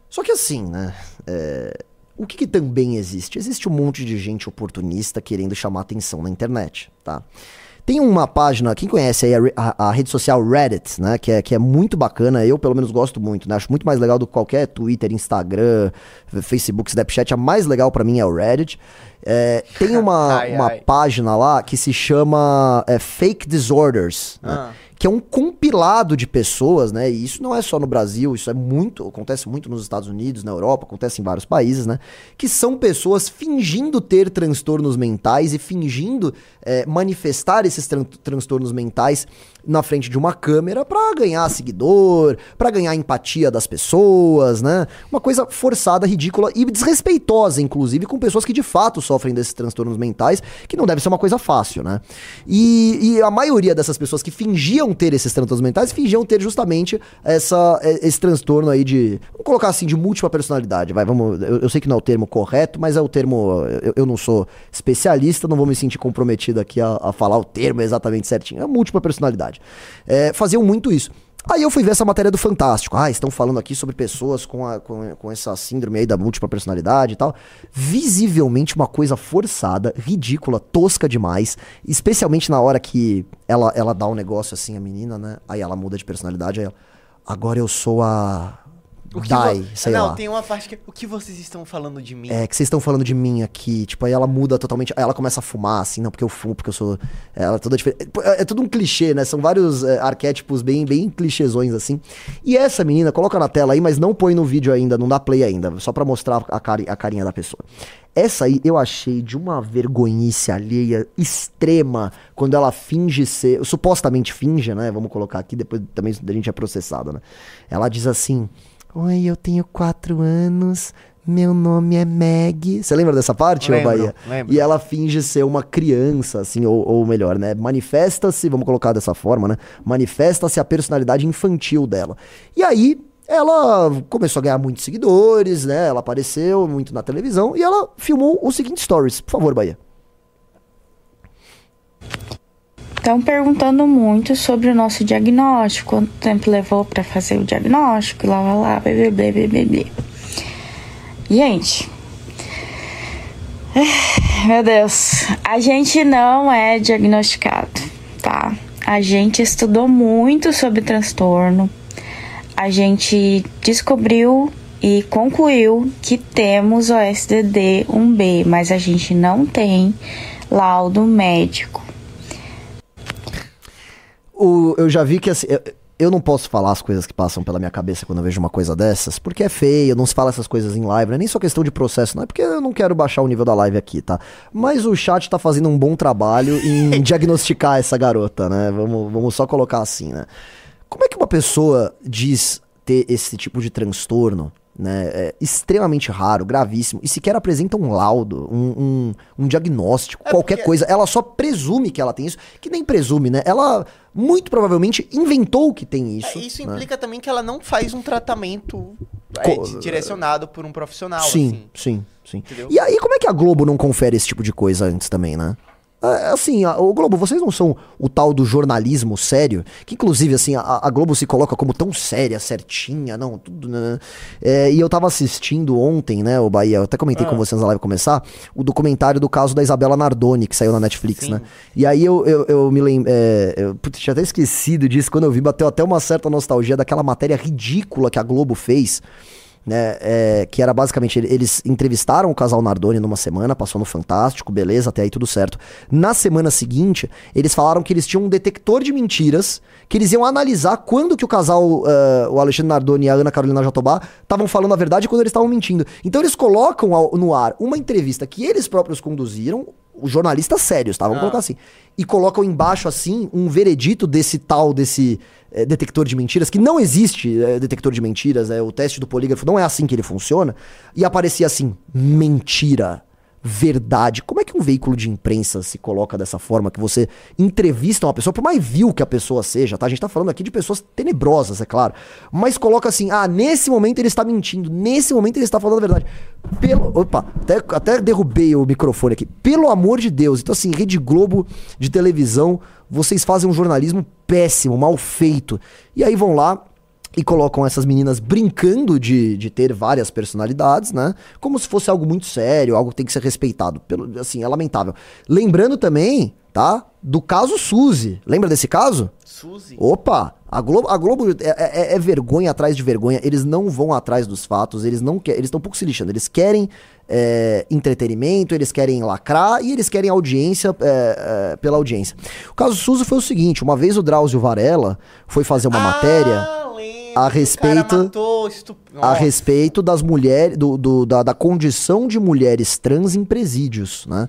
[SPEAKER 2] Só que assim, né, é, o que, que também existe? Existe um monte de gente oportunista querendo chamar atenção na internet, tá? Tem uma página, quem conhece aí a, a- a rede social Reddit, né? Que é, que é muito bacana, eu pelo menos gosto muito, né? Acho muito mais legal do que qualquer Twitter, Instagram, Facebook, Snapchat. A mais legal pra mim é o Reddit. É, tem uma,
[SPEAKER 1] Ai,
[SPEAKER 2] uma
[SPEAKER 1] ai.
[SPEAKER 2] página lá que se chama é, Fake Disorders, né? Que é um compilado de pessoas, né? E isso não é só no Brasil, isso é muito, acontece muito nos Estados Unidos, na Europa, acontece em vários países, né? Que são pessoas fingindo ter transtornos mentais e fingindo é, manifestar esses tran- transtornos mentais na frente de uma câmera pra ganhar seguidor, pra ganhar empatia das pessoas, né? Uma coisa forçada, ridícula e desrespeitosa, inclusive, com pessoas que de fato sofrem desses transtornos mentais, que não deve ser uma coisa fácil, né? E, e a maioria dessas pessoas que fingiam ter esses transtornos mentais, fingiam ter justamente essa, é, esse transtorno aí de, vamos colocar assim, de múltipla personalidade, vai, vamos, eu, eu sei que não é o termo correto, mas é o termo, eu, eu não sou especialista, não vou me sentir comprometido aqui a, a falar o termo exatamente certinho, é múltipla personalidade. É, faziam muito isso. Aí eu fui ver essa matéria do Fantástico. Ah, estão falando aqui sobre pessoas com, a- com, com essa síndrome aí da múltipla personalidade e tal. Visivelmente uma coisa forçada, ridícula, tosca demais. Especialmente na hora que ela, ela dá um negócio assim, a menina, né? Aí ela muda de personalidade, aí ela. Agora eu sou a.
[SPEAKER 1] O que
[SPEAKER 2] sei
[SPEAKER 1] Não,
[SPEAKER 2] lá.
[SPEAKER 1] tem uma parte que. O que vocês estão falando de mim?
[SPEAKER 2] É, que vocês estão falando de mim aqui. Tipo, aí ela muda totalmente. Aí ela começa a fumar, assim, não, porque eu fumo, porque eu sou. Ela é toda diferente. É, é tudo um clichê, né? São vários é, arquétipos bem, bem clichêsões, assim. E essa menina, coloca na tela aí, mas não põe no vídeo ainda, não dá play ainda, só pra mostrar a, cari a carinha da pessoa. Essa aí eu achei de uma vergonhice alheia extrema quando ela finge ser. Supostamente finge, né? Vamos colocar aqui, depois também a gente é processado, né? Ela diz assim. Oi, eu tenho quatro anos, meu nome é Meg. Você lembra dessa parte,
[SPEAKER 1] Lembro,
[SPEAKER 2] Bahia?
[SPEAKER 1] lembro.
[SPEAKER 2] E ela finge ser uma criança, assim, ou, ou melhor, né? Manifesta-se, vamos colocar dessa forma, né? Manifesta-se a personalidade infantil dela. E aí, ela começou a ganhar muitos seguidores, né? Ela apareceu muito na televisão e ela filmou o seguinte stories. Por favor, Bahia.
[SPEAKER 6] Estão perguntando muito sobre o nosso diagnóstico, quanto tempo levou para fazer o diagnóstico, lá, lá, lá, blá, blá, blá, blá. Gente, meu Deus, a gente não é diagnosticado, tá? A gente estudou muito sobre transtorno, a gente descobriu e concluiu que temos o SDD 1B, mas a gente não tem laudo médico.
[SPEAKER 2] O- eu já vi que assim. Eu, eu não posso falar as coisas que passam pela minha cabeça quando eu vejo uma coisa dessas, porque é feio, não se fala essas coisas em live, não é nem só questão de processo, não é porque eu não quero baixar o nível da live aqui, tá? Mas o chat tá fazendo um bom trabalho em diagnosticar essa garota, né? Vamos, vamos só colocar assim, né? Como é que uma pessoa diz ter esse tipo de transtorno né, é extremamente raro, gravíssimo, e sequer apresenta um laudo, um, um, um diagnóstico,
[SPEAKER 1] É
[SPEAKER 2] qualquer
[SPEAKER 1] porque-
[SPEAKER 2] coisa. Ela só presume que ela tem isso, que nem presume, né? Ela muito provavelmente inventou que tem isso.
[SPEAKER 1] É, Isso
[SPEAKER 2] né?
[SPEAKER 1] implica também que ela não faz um tratamento é,
[SPEAKER 2] Co-
[SPEAKER 1] di- direcionado por um profissional,
[SPEAKER 2] Sim,
[SPEAKER 1] assim.
[SPEAKER 2] sim, sim.
[SPEAKER 1] Entendeu?
[SPEAKER 2] E aí, como é que a Globo não confere esse tipo de coisa antes também, né? É, Assim, a- o Globo, vocês não são o tal do jornalismo sério? Que inclusive, assim, a, a Globo se coloca como tão séria, certinha, não, tudo, né? É, e eu tava assistindo ontem, né, o Bahia, eu até comentei
[SPEAKER 1] Ah.
[SPEAKER 2] com vocês na live começar, o documentário do caso da Isabela Nardoni, que saiu na Netflix,
[SPEAKER 1] Sim.
[SPEAKER 2] né? E aí eu, eu, eu me lembro. É, eu putz, tinha até esquecido disso. Quando eu vi, bateu até uma certa nostalgia daquela matéria ridícula que a Globo fez. Né, é, que era basicamente, ele- eles entrevistaram o casal Nardoni numa semana, passou no Fantástico, beleza, até aí tudo certo. Na semana seguinte, eles falaram que eles tinham um detector de mentiras, que eles iam analisar quando que o casal, eh, o Alexandre Nardoni e a Ana Carolina Jatobá, estavam falando a verdade e quando eles estavam mentindo. Então eles colocam ao- no ar uma entrevista que eles próprios conduziram, jornalistas sérios, tá? Vamos colocar assim. E colocam embaixo, assim, um veredito desse tal, desse eh, detector de mentiras, que não existe eh, detector de mentiras, é o teste do polígrafo não é assim que ele funciona. E aparecia assim, mentira. Verdade. Como é que um veículo de imprensa se coloca dessa forma que você entrevista uma pessoa, por mais vil que a pessoa seja, tá? A gente tá falando aqui de pessoas tenebrosas, é claro. Mas coloca assim: ah, nesse momento ele está mentindo, nesse momento ele está falando a verdade. Pelo. Opa, até, até derrubei o microfone aqui. Pelo amor de Deus. Então, assim, Rede Globo de televisão, vocês fazem um jornalismo péssimo, mal feito. E aí vão lá, e colocam essas meninas brincando de, de ter várias personalidades, né? Como se fosse algo muito sério, algo que tem que ser respeitado. Pelo, assim, é lamentável. Lembrando também, tá? Do caso Suzy. Lembra desse caso?
[SPEAKER 1] Suzy.
[SPEAKER 2] Opa! A Globo, a Globo é, é- é vergonha atrás de vergonha. Eles não vão atrás dos fatos. Eles não querem. Eles estão um pouco se lixando. Eles querem é, entretenimento, eles querem lacrar e eles querem audiência é, é, pela audiência. O caso Suzy foi o seguinte: uma vez o Drauzio Varela foi fazer uma matéria
[SPEAKER 1] Ah, lembro,
[SPEAKER 2] a respeito-
[SPEAKER 1] matou, estup...
[SPEAKER 2] a respeito das mulheres, do, do- da, da condição de mulheres trans em presídios, né?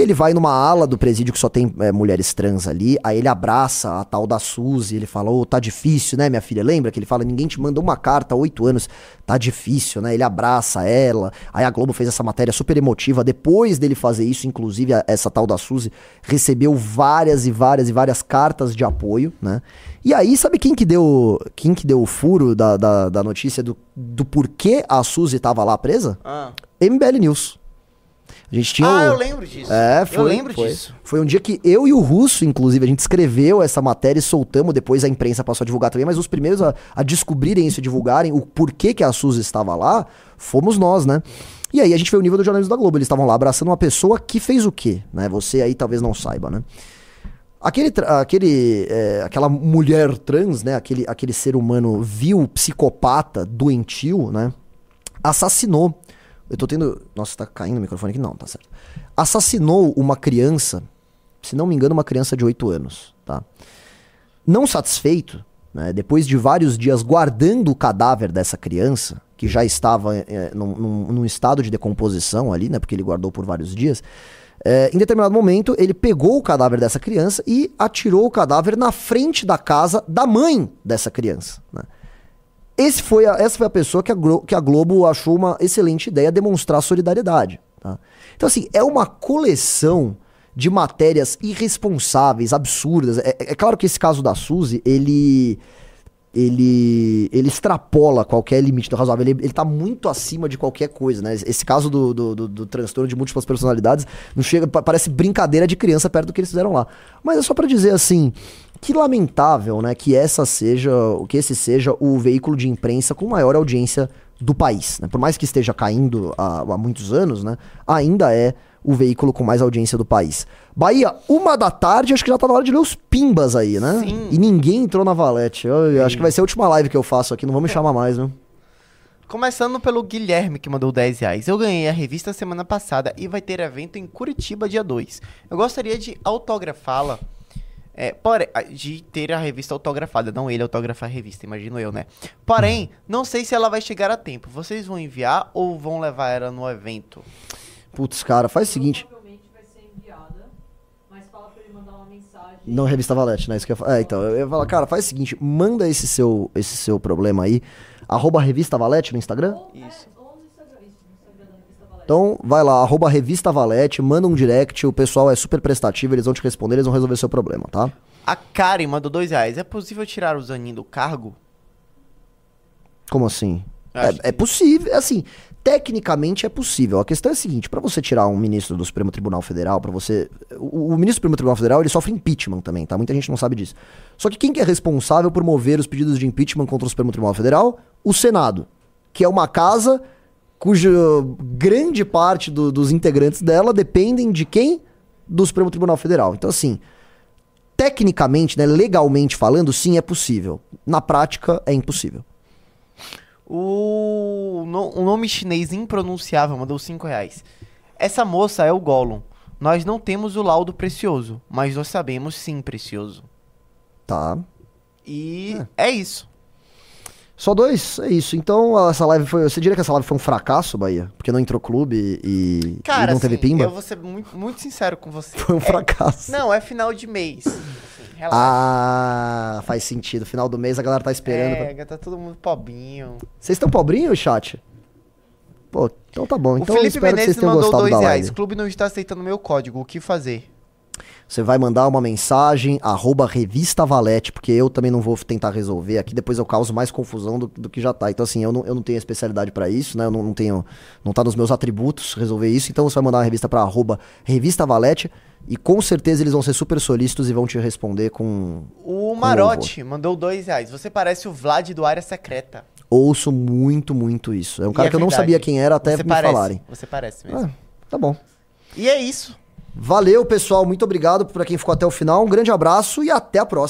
[SPEAKER 2] Ele vai numa ala do presídio que só tem é, mulheres trans ali, aí ele abraça a tal da Suzy, ele fala, ô, tá difícil, né, minha filha? Lembra que ele fala, ninguém te manda uma carta há oito anos, tá difícil, né? Ele abraça ela, aí a Globo fez essa matéria super emotiva, depois dele fazer isso, inclusive, a- essa tal da Suzy recebeu várias e várias e várias cartas de apoio, né? E aí, sabe quem que deu, quem que deu o furo da, da, da notícia do, do porquê a Suzy tava lá presa?
[SPEAKER 1] Ah,
[SPEAKER 2] MBL News. A gente tinha
[SPEAKER 1] Ah,
[SPEAKER 2] o-
[SPEAKER 1] eu lembro disso.
[SPEAKER 2] É, foi.
[SPEAKER 1] Eu lembro
[SPEAKER 2] foi.
[SPEAKER 1] disso.
[SPEAKER 2] Foi um dia que eu e o Russo, inclusive, a gente escreveu essa matéria e soltamos, depois a imprensa passou a divulgar também, mas os primeiros a, a descobrirem isso e divulgarem o porquê que a Suzy estava lá, fomos nós, né? E aí a gente vê o nível do jornalismo da Globo. Eles estavam lá abraçando uma pessoa que fez o quê? Né? Você aí talvez não saiba, né? Aquele, aquele, é, aquela mulher trans, né? Aquele, aquele ser humano vil, psicopata, doentio, né? Assassinou. Eu tô tendo. Nossa, tá caindo o microfone aqui? Não, tá certo. Assassinou uma criança, se não me engano, uma criança de 8 anos, tá? Não satisfeito, né, depois de vários dias guardando o cadáver dessa criança, que já estava é, num, num- num estado de decomposição ali, né? Porque ele guardou por vários dias. é, em determinado momento, ele pegou o cadáver dessa criança e atirou o cadáver na frente da casa da mãe dessa criança. Né? Esse foi a- essa foi a pessoa que a, Glo- que a Globo achou uma excelente ideia demonstrar solidariedade. tá? Então, assim, é uma coleção de matérias irresponsáveis, absurdas. É, é claro que esse caso da Suzy, ele. Ele, ele extrapola qualquer limite do razoável. Ele, ele tá muito acima de qualquer coisa, né? Esse caso do, do, do- do transtorno de múltiplas personalidades não chega, pa- parece brincadeira de criança perto do que eles fizeram lá. Mas é só pra dizer assim, que lamentável, né, que essa seja, que esse seja o veículo de imprensa com maior audiência do país, né? Por mais que esteja caindo há, há muitos anos, né, ainda é o veículo com mais audiência do país. Bahia, uma da tarde, acho que já tá na hora de ler os pimbas aí, né?
[SPEAKER 1] Sim.
[SPEAKER 2] E ninguém entrou na valete. Eu, eu acho que vai ser a última live que eu faço aqui, não vou me chamar mais, né?
[SPEAKER 1] Começando pelo Guilherme, que mandou 10 reais. Eu ganhei a revista semana passada e vai ter evento em Curitiba dia 2. Eu gostaria de autografá-la. É, de ter a revista autografada, não ele autografar a revista, imagino eu, né? Porém, não sei se ela vai chegar a tempo. Vocês vão enviar ou vão levar ela no evento?
[SPEAKER 2] Putz, cara, faz o seguinte.
[SPEAKER 7] Provavelmente vai ser enviada, mas fala pra ele mandar uma mensagem.
[SPEAKER 2] Não, revista Valete, né? Isso que eu ia. É, então, eu ia falar, cara, faz o seguinte, manda esse seu, esse seu problema aí. Arroba Revista Valete no Instagram?
[SPEAKER 1] Isso.
[SPEAKER 2] Então, vai lá, arroba Revista Valete, manda um direct, o pessoal é super prestativo, eles vão te responder, eles vão resolver seu problema, tá?
[SPEAKER 1] A Karen mandou dois reais. É possível tirar o Zanin do cargo?
[SPEAKER 2] Como assim? É, é possível, assim, tecnicamente é possível. A questão é a seguinte, pra você tirar um ministro do Supremo Tribunal Federal, pra você, o, o ministro do Supremo Tribunal Federal, ele sofre impeachment também, tá? Muita gente não sabe disso. Só que quem que é responsável por mover os pedidos de impeachment contra o Supremo Tribunal Federal? O Senado, que é uma casa cuja grande parte do- dos integrantes dela dependem de quem? Do Supremo Tribunal Federal. Então, assim, tecnicamente, né, legalmente falando, sim, é possível. Na prática, é impossível.
[SPEAKER 1] O, no- o nome chinês impronunciável mandou 5 reais. Essa moça é o Gollum. Nós não temos o laudo precioso, mas nós sabemos sim precioso.
[SPEAKER 2] Tá.
[SPEAKER 1] E é, isso.
[SPEAKER 2] Só dois? É isso. Então, essa live foi. Você diria que essa live foi um fracasso, Bahia? Porque não entrou clube e, e
[SPEAKER 1] Cara,
[SPEAKER 2] não teve
[SPEAKER 1] assim,
[SPEAKER 2] pimba?
[SPEAKER 1] eu vou ser muito, muito sincero com você.
[SPEAKER 2] Foi um
[SPEAKER 1] É-
[SPEAKER 2] fracasso.
[SPEAKER 1] não, é final de mês. Assim, relaxa.
[SPEAKER 2] Ah, faz sentido. Final do mês a galera tá esperando. pra-
[SPEAKER 1] é, tá todo mundo pobrinho.
[SPEAKER 2] Vocês estão pobrinho, chat? Pô, então tá bom.
[SPEAKER 1] o
[SPEAKER 2] Então eu
[SPEAKER 1] Felipe
[SPEAKER 2] espero que vocês
[SPEAKER 1] Menezes
[SPEAKER 2] tenham
[SPEAKER 1] mandou
[SPEAKER 2] gostado
[SPEAKER 1] dois reais. O clube não está aceitando meu código. O que fazer?
[SPEAKER 2] Você vai mandar uma mensagem, arroba revista Valete, porque eu também não vou tentar resolver aqui, depois eu causo mais confusão do, do que já tá. Então, assim, eu não, eu não tenho especialidade pra isso, né? Eu não, não tenho. Não tá nos meus atributos resolver isso. Então você vai mandar uma revista pra arroba revista Valete e com certeza eles vão ser super solícitos e vão te responder com.
[SPEAKER 1] O Marote mandou dois reais. Você parece o Vlad do Área Secreta.
[SPEAKER 2] Ouço muito, muito isso. É um
[SPEAKER 1] E
[SPEAKER 2] cara
[SPEAKER 1] é
[SPEAKER 2] que eu não
[SPEAKER 1] verdade.
[SPEAKER 2] sabia quem era até
[SPEAKER 1] Você
[SPEAKER 2] me
[SPEAKER 1] parece,
[SPEAKER 2] falarem.
[SPEAKER 1] Você parece mesmo.
[SPEAKER 2] Ah, tá bom.
[SPEAKER 1] E é isso.
[SPEAKER 2] Valeu, pessoal. Muito obrigado pra quem ficou até o final. Um grande abraço e até a próxima.